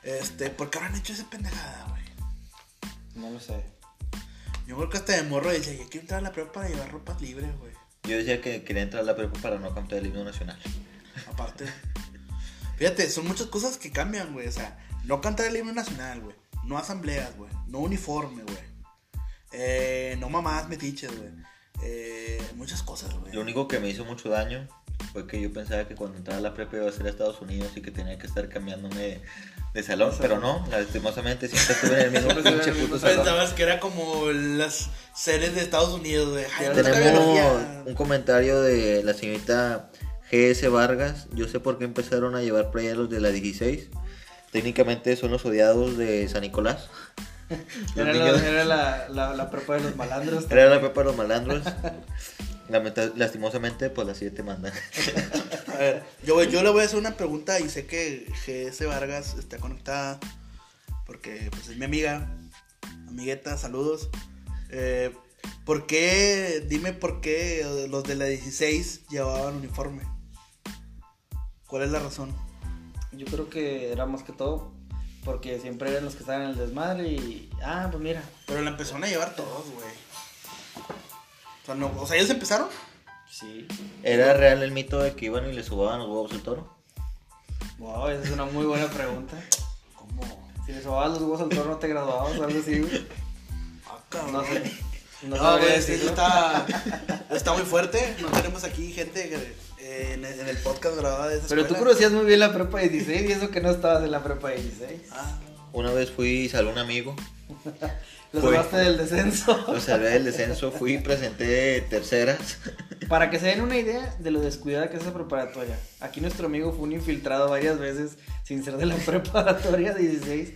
Speaker 2: Este, ¿por qué habrán hecho esa pendejada, güey?
Speaker 4: No lo sé.
Speaker 2: Yo creo que hasta de morro decía, yo quiero entrar a la prepa para llevar ropas libres, güey.
Speaker 3: Yo decía que quería entrar a la prepa para no cantar el himno nacional.
Speaker 2: Aparte. Fíjate, son muchas cosas que cambian, güey. O sea, no cantar el himno nacional, güey. No asambleas, güey. No uniforme, güey. Eh, no mamás metiches, güey. Eh, muchas cosas, güey.
Speaker 3: Lo único que me hizo mucho daño fue que yo pensaba que cuando entraba a la prepa iba a ser a Estados Unidos y que tenía que estar cambiándome de, de salón, pero no, lastimosamente siempre estuve en el mismo pinche
Speaker 4: el mismo
Speaker 3: puto salón.
Speaker 2: Pensabas que era como las series de Estados Unidos. Ay, toca
Speaker 3: Tenemos un comentario de la señorita GS Vargas. Yo sé por qué empezaron a llevar playeros los de la 16. Técnicamente son los odiados de San Nicolás.
Speaker 4: Era,
Speaker 3: niños-
Speaker 4: la, era la, la, la prepa de los malandros.
Speaker 3: Era la prepa de los malandros. Lamenta- lastimosamente, pues las 7 mandan.
Speaker 2: A ver, yo, yo le voy a hacer una pregunta y sé que GS Vargas está conectada porque pues, es mi amiga, amigueta, saludos. Eh, ¿Por qué, dime por qué los de la 16 llevaban uniforme? ¿Cuál es la razón?
Speaker 4: Yo creo que era más que todo porque siempre eran los que estaban en el desmadre y... Ah, pues mira.
Speaker 2: Pero la empezaron a llevar todos, güey. O sea, no, o sea, ellos empezaron.
Speaker 4: Sí.
Speaker 3: ¿Era real el mito de que iban y le subaban los huevos al toro?
Speaker 4: Wow, esa es una muy buena pregunta.
Speaker 2: ¿Cómo?
Speaker 4: Si le sobabas los huevos al toro no te graduabas o algo así, güey.
Speaker 2: Ah, cabrón.
Speaker 4: No sé. No,
Speaker 2: No, güey, sí,
Speaker 4: decirlo.
Speaker 2: está, está muy fuerte. No tenemos aquí gente que, eh, en, el- en el podcast grabada de esa
Speaker 4: Pero tú
Speaker 2: escuela.
Speaker 4: conocías muy bien la prepa 16 y eso que no estabas en la prepa 16.
Speaker 2: Ah,
Speaker 3: Una vez fui y salvé a un amigo.
Speaker 4: Lo salvaste del descenso.
Speaker 3: Lo salvé del descenso. Fui y presenté terceras.
Speaker 4: Para que se den una idea de lo descuidada que es esa preparatoria. Aquí nuestro amigo fue un infiltrado varias veces, sin ser de la preparatoria 16,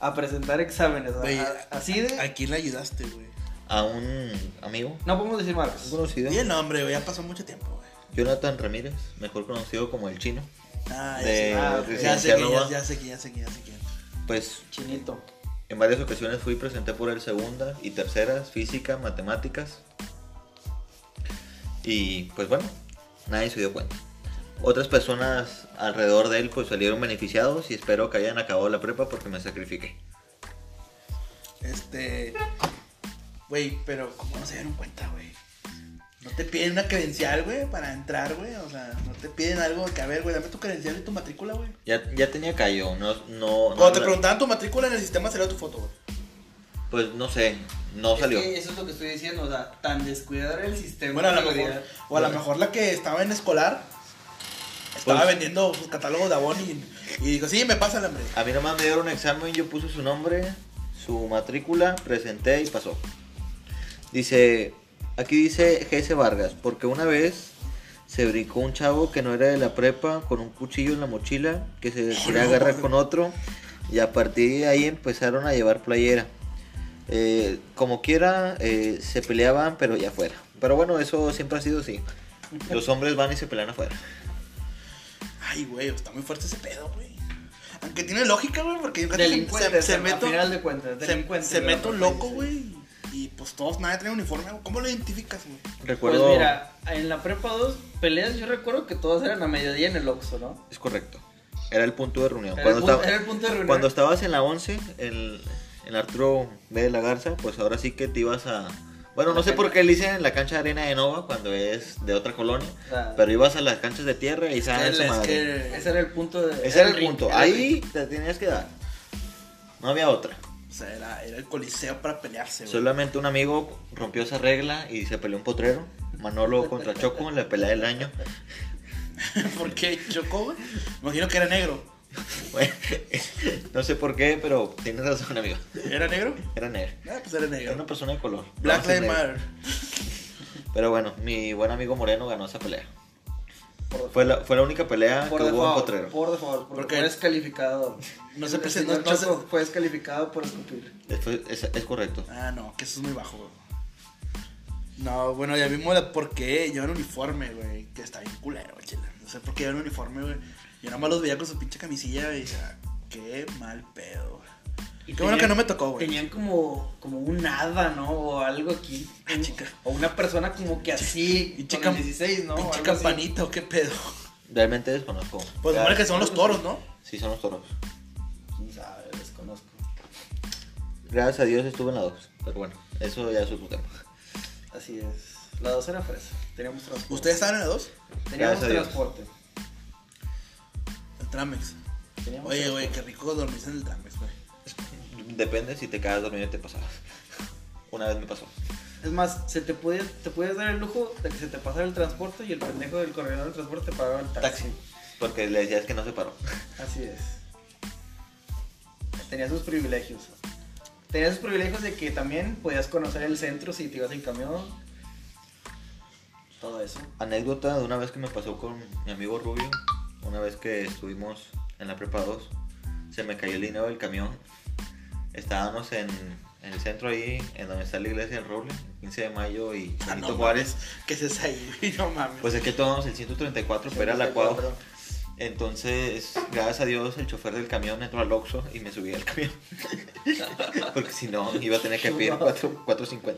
Speaker 4: a presentar exámenes.
Speaker 2: Güey,
Speaker 4: a- así de...
Speaker 2: ¿A quién le ayudaste, güey?
Speaker 3: A un amigo.
Speaker 4: No podemos decir
Speaker 3: Un
Speaker 4: marcas.
Speaker 3: conocido.
Speaker 2: Y el nombre, güey, ya pasó mucho tiempo, güey.
Speaker 3: Jonathan Ramírez. Mejor conocido como el chino.
Speaker 2: Ah, ya sé.
Speaker 4: ah,
Speaker 2: ya sé ya, sé quién, ya sé quién, ya sé quién.
Speaker 3: Pues
Speaker 4: Chinito.
Speaker 3: En varias ocasiones fui y presenté por él segunda y terceras, física, matemáticas. Y pues bueno, nadie se dio cuenta. Otras personas alrededor de él pues salieron beneficiados y espero que hayan acabado la prepa porque me sacrifiqué.
Speaker 2: Este. Güey, pero ¿cómo no se dieron cuenta, güey? No te piden una credencial, güey, para entrar, güey. O sea, no te piden algo que, a ver, güey, dame tu credencial y tu matrícula, güey.
Speaker 3: Ya, ya tenía callo, no, no, no
Speaker 2: Cuando te
Speaker 3: la-
Speaker 2: preguntaban tu matrícula en el sistema salía tu foto, güey.
Speaker 3: pues no sé, no salió.
Speaker 4: eso es lo que estoy diciendo, o sea, tan descuidado era el sistema.
Speaker 2: Bueno, a lo
Speaker 4: que
Speaker 2: mejor.
Speaker 4: diría-
Speaker 2: O a lo mejor la que estaba en escolar estaba
Speaker 3: Pues-
Speaker 2: vendiendo sus catálogos de Avon y, y dijo, sí, me pasa el hambre.
Speaker 3: A mí nomás me dieron un examen, yo puse su nombre, su matrícula, presenté y pasó. Dice, aquí dice GS Vargas, porque una vez se brincó un chavo que no era de la prepa con un cuchillo en la mochila, que se quería agarrar con otro, y a partir de ahí empezaron a llevar playera. Eh, como quiera, eh, se peleaban, pero ya fuera. Pero bueno, eso siempre ha sido así. Los hombres van y se pelean afuera.
Speaker 2: Ay, güey, está muy fuerte ese pedo, güey. Aunque tiene lógica, güey, porque yo se,
Speaker 4: Delincuentes,
Speaker 2: se, se
Speaker 4: a
Speaker 2: mete,
Speaker 4: final de cuentas,
Speaker 2: se, se
Speaker 4: prepa
Speaker 2: loco,
Speaker 4: 16.
Speaker 2: güey. Pues todos, nadie trae uniforme. güey. ¿Cómo lo identificas, güey?
Speaker 3: Recuerdo...
Speaker 4: Pues mira, en la prepa 2 peleas yo recuerdo que todas eran a mediodía en el Oxxo, ¿no?
Speaker 3: Es correcto. Era el punto de reunión.
Speaker 4: Era,
Speaker 3: Cuando,
Speaker 4: el punto,
Speaker 3: estaba-
Speaker 4: era el punto de reunión.
Speaker 3: cuando estabas en la 11, en, en Arturo B. de la Garza, pues ahora sí que te ibas a... Bueno, no sé por qué le dicen en la cancha de arena de Nova cuando es de otra colonia,
Speaker 4: sea,
Speaker 3: pero ibas a las canchas de tierra y saben
Speaker 2: Es que-
Speaker 3: madre.
Speaker 2: que-
Speaker 4: ese era el punto de...
Speaker 3: Ese era el
Speaker 4: ring,
Speaker 3: punto.
Speaker 4: el
Speaker 3: Ahí
Speaker 4: ring.
Speaker 3: te tenías que dar. No había otra.
Speaker 2: O sea, era, era el coliseo para pelearse, güey.
Speaker 3: Solamente un amigo rompió esa regla y se peleó un potrero. Manolo contra Choco en la pelea del año.
Speaker 2: ¿Por qué? Me imagino que era negro.
Speaker 3: Bueno, no sé por qué, pero tienes razón, amigo.
Speaker 2: ¿Era negro?
Speaker 3: Era negro.
Speaker 2: Ah, pues era
Speaker 3: Era
Speaker 2: negro.
Speaker 3: una persona de color.
Speaker 2: Black Lives. Matter.
Speaker 3: Pero bueno, mi buen amigo Moreno ganó esa pelea.
Speaker 4: Por
Speaker 3: Fue la, fue la única pelea
Speaker 4: por
Speaker 3: que hubo en Potrero.
Speaker 4: por default, porque
Speaker 2: Porque-
Speaker 4: fue descalificado.
Speaker 2: No se presentó, no se-
Speaker 4: fue descalificado por escupir.
Speaker 3: Es, es correcto.
Speaker 2: Ah, no, que eso es muy bajo, güey. No, bueno, ya vimos la- por qué llevan uniforme, güey. Que está bien culero, chela. No sé por qué llevan uniforme, güey. Yo nada más los veía con su pinche camisilla y decía, qué mal pedo, güey. Qué bueno que no me tocó, güey.
Speaker 4: Tenían como, como un hada, ¿no? O algo aquí.
Speaker 2: Ah, chica.
Speaker 4: O una persona como que así.
Speaker 2: Y
Speaker 4: con
Speaker 2: chica-
Speaker 4: el 16, ¿no?
Speaker 2: Pinche campanita o qué pedo.
Speaker 3: Realmente desconozco.
Speaker 2: Pues supone que son los toros, ¿no?
Speaker 3: Sí, son los toros.
Speaker 4: Quién sabe, desconozco.
Speaker 3: Gracias a Dios estuve en la 2. Pero bueno, eso ya es otro tema.
Speaker 4: Así es. La 2 era fresa. Teníamos transporte.
Speaker 2: ¿Ustedes estaban en la 2?
Speaker 4: Teníamos
Speaker 3: Gracias a Dios.
Speaker 4: transporte.
Speaker 2: El Tramex.
Speaker 4: Teníamos
Speaker 2: Oye, güey, qué rico dormirse en el Tramex, güey.
Speaker 3: Depende si te quedas dormido y te pasabas. Una vez me pasó.
Speaker 4: Es más, se te puede, te puedes dar el lujo de que se te pasara el transporte y el pendejo del corredor del transporte te pagaba el taxi.
Speaker 3: Taxi. Porque le decías que no se paró.
Speaker 4: Así es. Tenía sus privilegios. Tenía sus privilegios de que también podías conocer el centro si te ibas en camión. Todo eso.
Speaker 3: Anécdota de una vez que me pasó con mi amigo Rubio. Una vez que estuvimos en la prepa 2, se me cayó el dinero del camión. Estábamos en, en el centro ahí, en donde está la iglesia del Roble, 15 de mayo y
Speaker 2: Ah,
Speaker 3: Benito
Speaker 2: no
Speaker 3: Juárez.
Speaker 2: mames, ¿Qué es esa ahí? No mames.
Speaker 3: Pues es que tomamos el 134, pero era la cuadra.
Speaker 4: 74.
Speaker 3: Entonces, gracias a Dios, el chofer del camión entró al Oxxo y me subí al camión. Porque si no, iba a tener que pedir 4 4.50.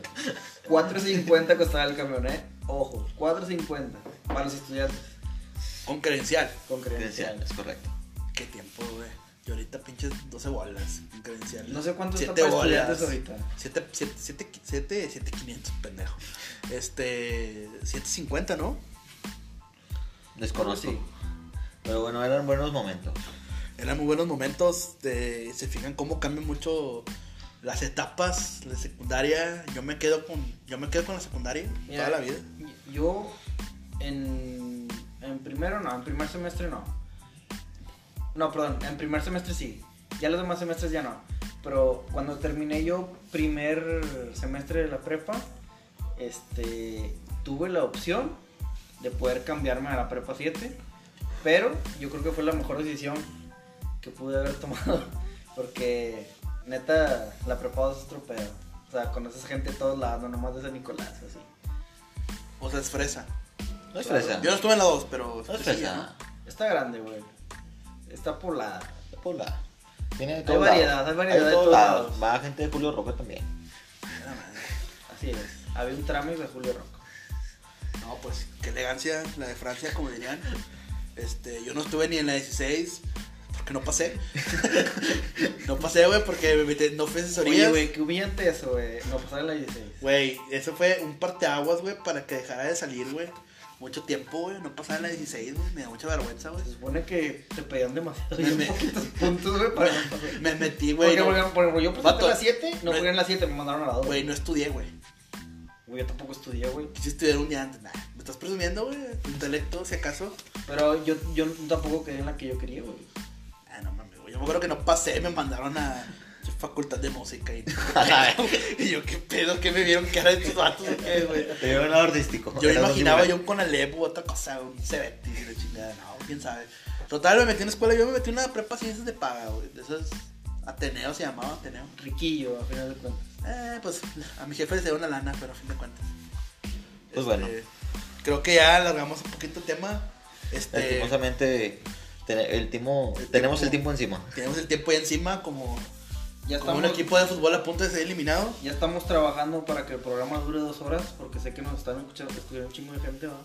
Speaker 4: 4.50 costaba el camión, ¿eh? Ojo, 4.50 para los estudiantes
Speaker 2: Con credencial.
Speaker 4: con
Speaker 3: Credencial,
Speaker 4: credencial.
Speaker 3: es correcto.
Speaker 2: ¿Qué tiempo, güey? Y ahorita pinches 12 bolas con credencial.
Speaker 4: No sé cuánto está
Speaker 2: 7
Speaker 4: para
Speaker 2: bolas.
Speaker 4: ahorita.
Speaker 2: 7, 7, 7, 7, 7, 500, pendejo. Este, 750, ¿no?
Speaker 3: Desconozco.
Speaker 4: Sí.
Speaker 3: Pero bueno, eran buenos momentos.
Speaker 2: Eran muy buenos momentos. De, se fijan cómo cambian mucho las etapas de secundaria. Yo me quedo con, yo me quedo con la secundaria
Speaker 4: Mira,
Speaker 2: toda la vida.
Speaker 4: Yo en, en primero no, en primer semestre no. No, perdón, en primer semestre sí. Ya los demás semestres ya no. Pero cuando terminé yo primer semestre de la prepa, este, tuve la opción de poder cambiarme a la prepa 7. Pero yo creo que fue la mejor decisión que pude haber tomado. Porque neta, la prepa 2 es otro pedo. O sea, conoces gente de todos lados, no nomás de San Nicolás, así.
Speaker 2: O sea, es fresa.
Speaker 3: No es fresa.
Speaker 2: Yo no estuve en la 2, pero.
Speaker 3: No es
Speaker 2: sí,
Speaker 3: fresa.
Speaker 4: Está grande, güey. Está poblada.
Speaker 3: Es poblada. Tiene de
Speaker 4: Hay
Speaker 3: todos
Speaker 4: variedad,
Speaker 3: lados.
Speaker 4: hay variedad
Speaker 3: de
Speaker 4: de
Speaker 3: todos lados.
Speaker 4: lados.
Speaker 3: Va gente de Julio Roca también.
Speaker 4: Así es. Había un trámite de Julio Roca.
Speaker 2: No, pues qué elegancia, la de Francia, como dirían. Este, yo no estuve ni en la 16 porque no pasé. no pasé, güey, porque me metí, no fui a
Speaker 4: Oye,
Speaker 2: asesoría.
Speaker 4: güey, qué humillante eso, güey. No pasar en la 16.
Speaker 2: Güey, eso fue un parteaguas, güey, para que dejara de salir, güey. Mucho tiempo, güey, no pasaba la 16, güey, me da mucha vergüenza, güey.
Speaker 4: Se supone que te pedían demasiado.
Speaker 2: Me- me-
Speaker 4: puntos, güey, para.
Speaker 2: Me metí, güey.
Speaker 4: Porque,
Speaker 2: no-
Speaker 4: por ejemplo, yo presenté
Speaker 2: Vato,
Speaker 4: la 7, no
Speaker 2: me-
Speaker 4: fui en la 7, me mandaron a la 2.
Speaker 2: Güey, no estudié, güey.
Speaker 4: Güey, yo tampoco estudié, güey.
Speaker 2: Quise estudiar un día antes. Nah, ¿Me estás presumiendo, güey? ¿Tu intelecto, si acaso?
Speaker 4: Pero yo, yo tampoco quedé en la que yo quería, güey.
Speaker 2: Ah, no mames, güey. Yo me acuerdo que no pasé, me mandaron a facultad de música y, y yo, ¿qué pedo? ¿Qué me vieron cara de estos vatos güey?
Speaker 3: Te lado artístico.
Speaker 2: Yo imaginaba yo un Conalep u otra cosa, un Cebetis, la chingada, no, quién sabe. Total, me metí en la escuela, yo me metí en una prepa ciencias de paga, güey. De esas, Ateneo se llamaba, Ateneo.
Speaker 4: Riquillo, a final de cuentas.
Speaker 2: Eh, pues a mi jefe le dio una lana, pero a fin de cuentas.
Speaker 3: Pues bueno.
Speaker 2: Creo que ya alargamos un poquito el tema. Este,
Speaker 3: Lastimosamente, el timo,
Speaker 2: El
Speaker 3: tenemos
Speaker 2: tiempo-
Speaker 3: el tiempo encima.
Speaker 2: tenemos el tiempo ya encima, como,
Speaker 4: Ya
Speaker 2: como
Speaker 4: estamos,
Speaker 2: un equipo de fútbol a punto de ser eliminado.
Speaker 4: ya estamos trabajando para que el programa dure dos horas, porque sé que nos están escuchando, escuchando un chingo de gente, ¿va?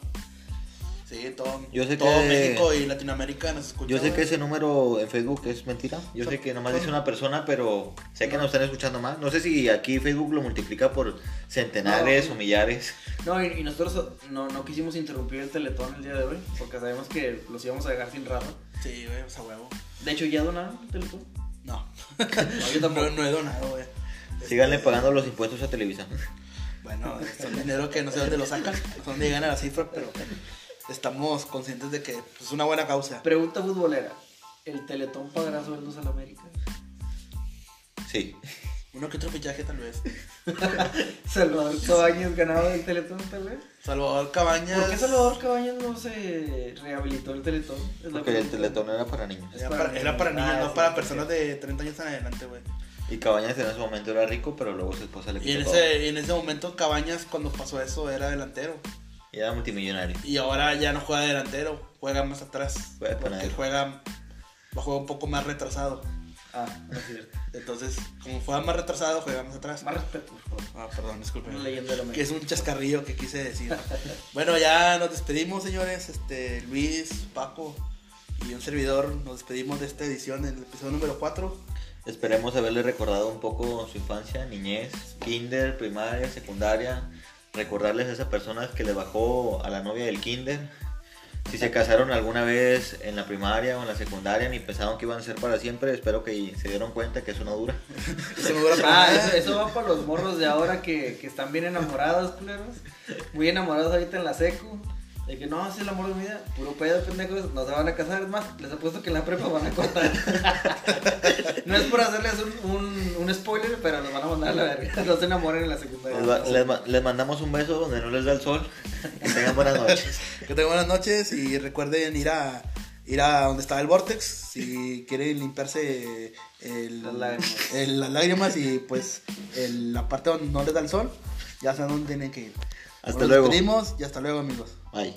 Speaker 2: Sí, todo,
Speaker 3: Yo sé
Speaker 2: todo
Speaker 3: que-
Speaker 2: México y Latinoamérica nos escucha.
Speaker 3: Yo sé que ese número en Facebook es mentira. Yo
Speaker 2: Son-
Speaker 3: sé que nomás dice una persona, pero sé que nos están escuchando más. No sé si aquí Facebook lo multiplica por centenares
Speaker 4: No.
Speaker 3: o millares.
Speaker 4: No, y, y nosotros no, no quisimos interrumpir el teletón el día de hoy, porque sabemos que los íbamos a dejar sin raro.
Speaker 2: Sí, güey, o sea, huevo.
Speaker 4: De hecho, ¿ya donaron el teletón?
Speaker 2: No.
Speaker 4: Yo tampoco.
Speaker 2: No, no he donado, güey.
Speaker 3: Síganle pagando los impuestos a Televisa.
Speaker 2: Bueno, son dinero que no sé dónde lo sacan, dónde llegan a la cifra, pero estamos conscientes de que pues, es una buena causa.
Speaker 4: Pregunta futbolera. ¿El teletón pagará sueldos a la América?
Speaker 3: Sí.
Speaker 2: Uno que otro fichaje tal vez.
Speaker 4: Salvador Cabañas ganaba el teletón, tal vez.
Speaker 2: Salvador Cabañas.
Speaker 4: ¿Por qué Salvador Cabañas no se rehabilitó el teletón? Es
Speaker 3: Porque el teletón era para niños.
Speaker 2: Era para, era para niños,
Speaker 4: Ah,
Speaker 2: no
Speaker 4: sí,
Speaker 2: para
Speaker 4: sí,
Speaker 2: personas
Speaker 4: sí.
Speaker 2: de 30 años en adelante, güey.
Speaker 3: Y Cabañas en ese momento era rico, pero luego su esposa le
Speaker 2: Y en
Speaker 3: quitó todo.
Speaker 2: ese, en ese momento Cabañas, cuando pasó eso, era delantero.
Speaker 3: Y era multimillonario.
Speaker 2: Y ahora ya no juega delantero, juega más atrás.
Speaker 3: Juega
Speaker 2: porque
Speaker 3: panadero.
Speaker 2: juega, juega un poco más retrasado.
Speaker 4: Ah, no es cierto.
Speaker 2: Entonces, como juega más retrasado, juega más atrás.
Speaker 4: Más respeto, por favor.
Speaker 2: Ah, perdón, disculpen.
Speaker 4: Una leyenda de la
Speaker 2: Que es un chascarrillo que quise decir. bueno, ya nos despedimos, señores. Este, Luis, Paco y un servidor. Nos despedimos de esta edición, el episodio número 4.
Speaker 3: Esperemos haberle recordado un poco su infancia, niñez, kinder, primaria, secundaria. Recordarles a esas personas que le bajó a la novia del kinder. Si se casaron alguna vez en la primaria o en la secundaria ni pensaron que iban a ser para siempre, espero que se dieron cuenta que eso no dura.
Speaker 2: Eso dura para
Speaker 4: Ah, eso, eso va para los morros de ahora que, que están bien enamorados, culeros. Muy enamorados ahorita en la secu. De que no, es el amor de mi vida. Puro pedo, pendejos. No se van a casar. Es más, les apuesto que en la prepa van a cortar. no es por hacerles un, un, un spoiler, pero los van a mandar a la verga. No se enamoren en la secundaria.
Speaker 3: Les, va- les ma- les mandamos un beso donde no les da el sol. Que tengan buenas noches.
Speaker 2: Que tengan buenas noches y recuerden ir a ir a donde está el Vortex si quieren limpiarse el-
Speaker 4: Las lágrimas.
Speaker 2: el- las lágrimas y pues el- la parte donde no les da el sol, ya saben dónde tienen que ir.
Speaker 3: Hasta
Speaker 2: Nos
Speaker 3: luego.
Speaker 2: despedimos y hasta luego amigos.
Speaker 3: Bye.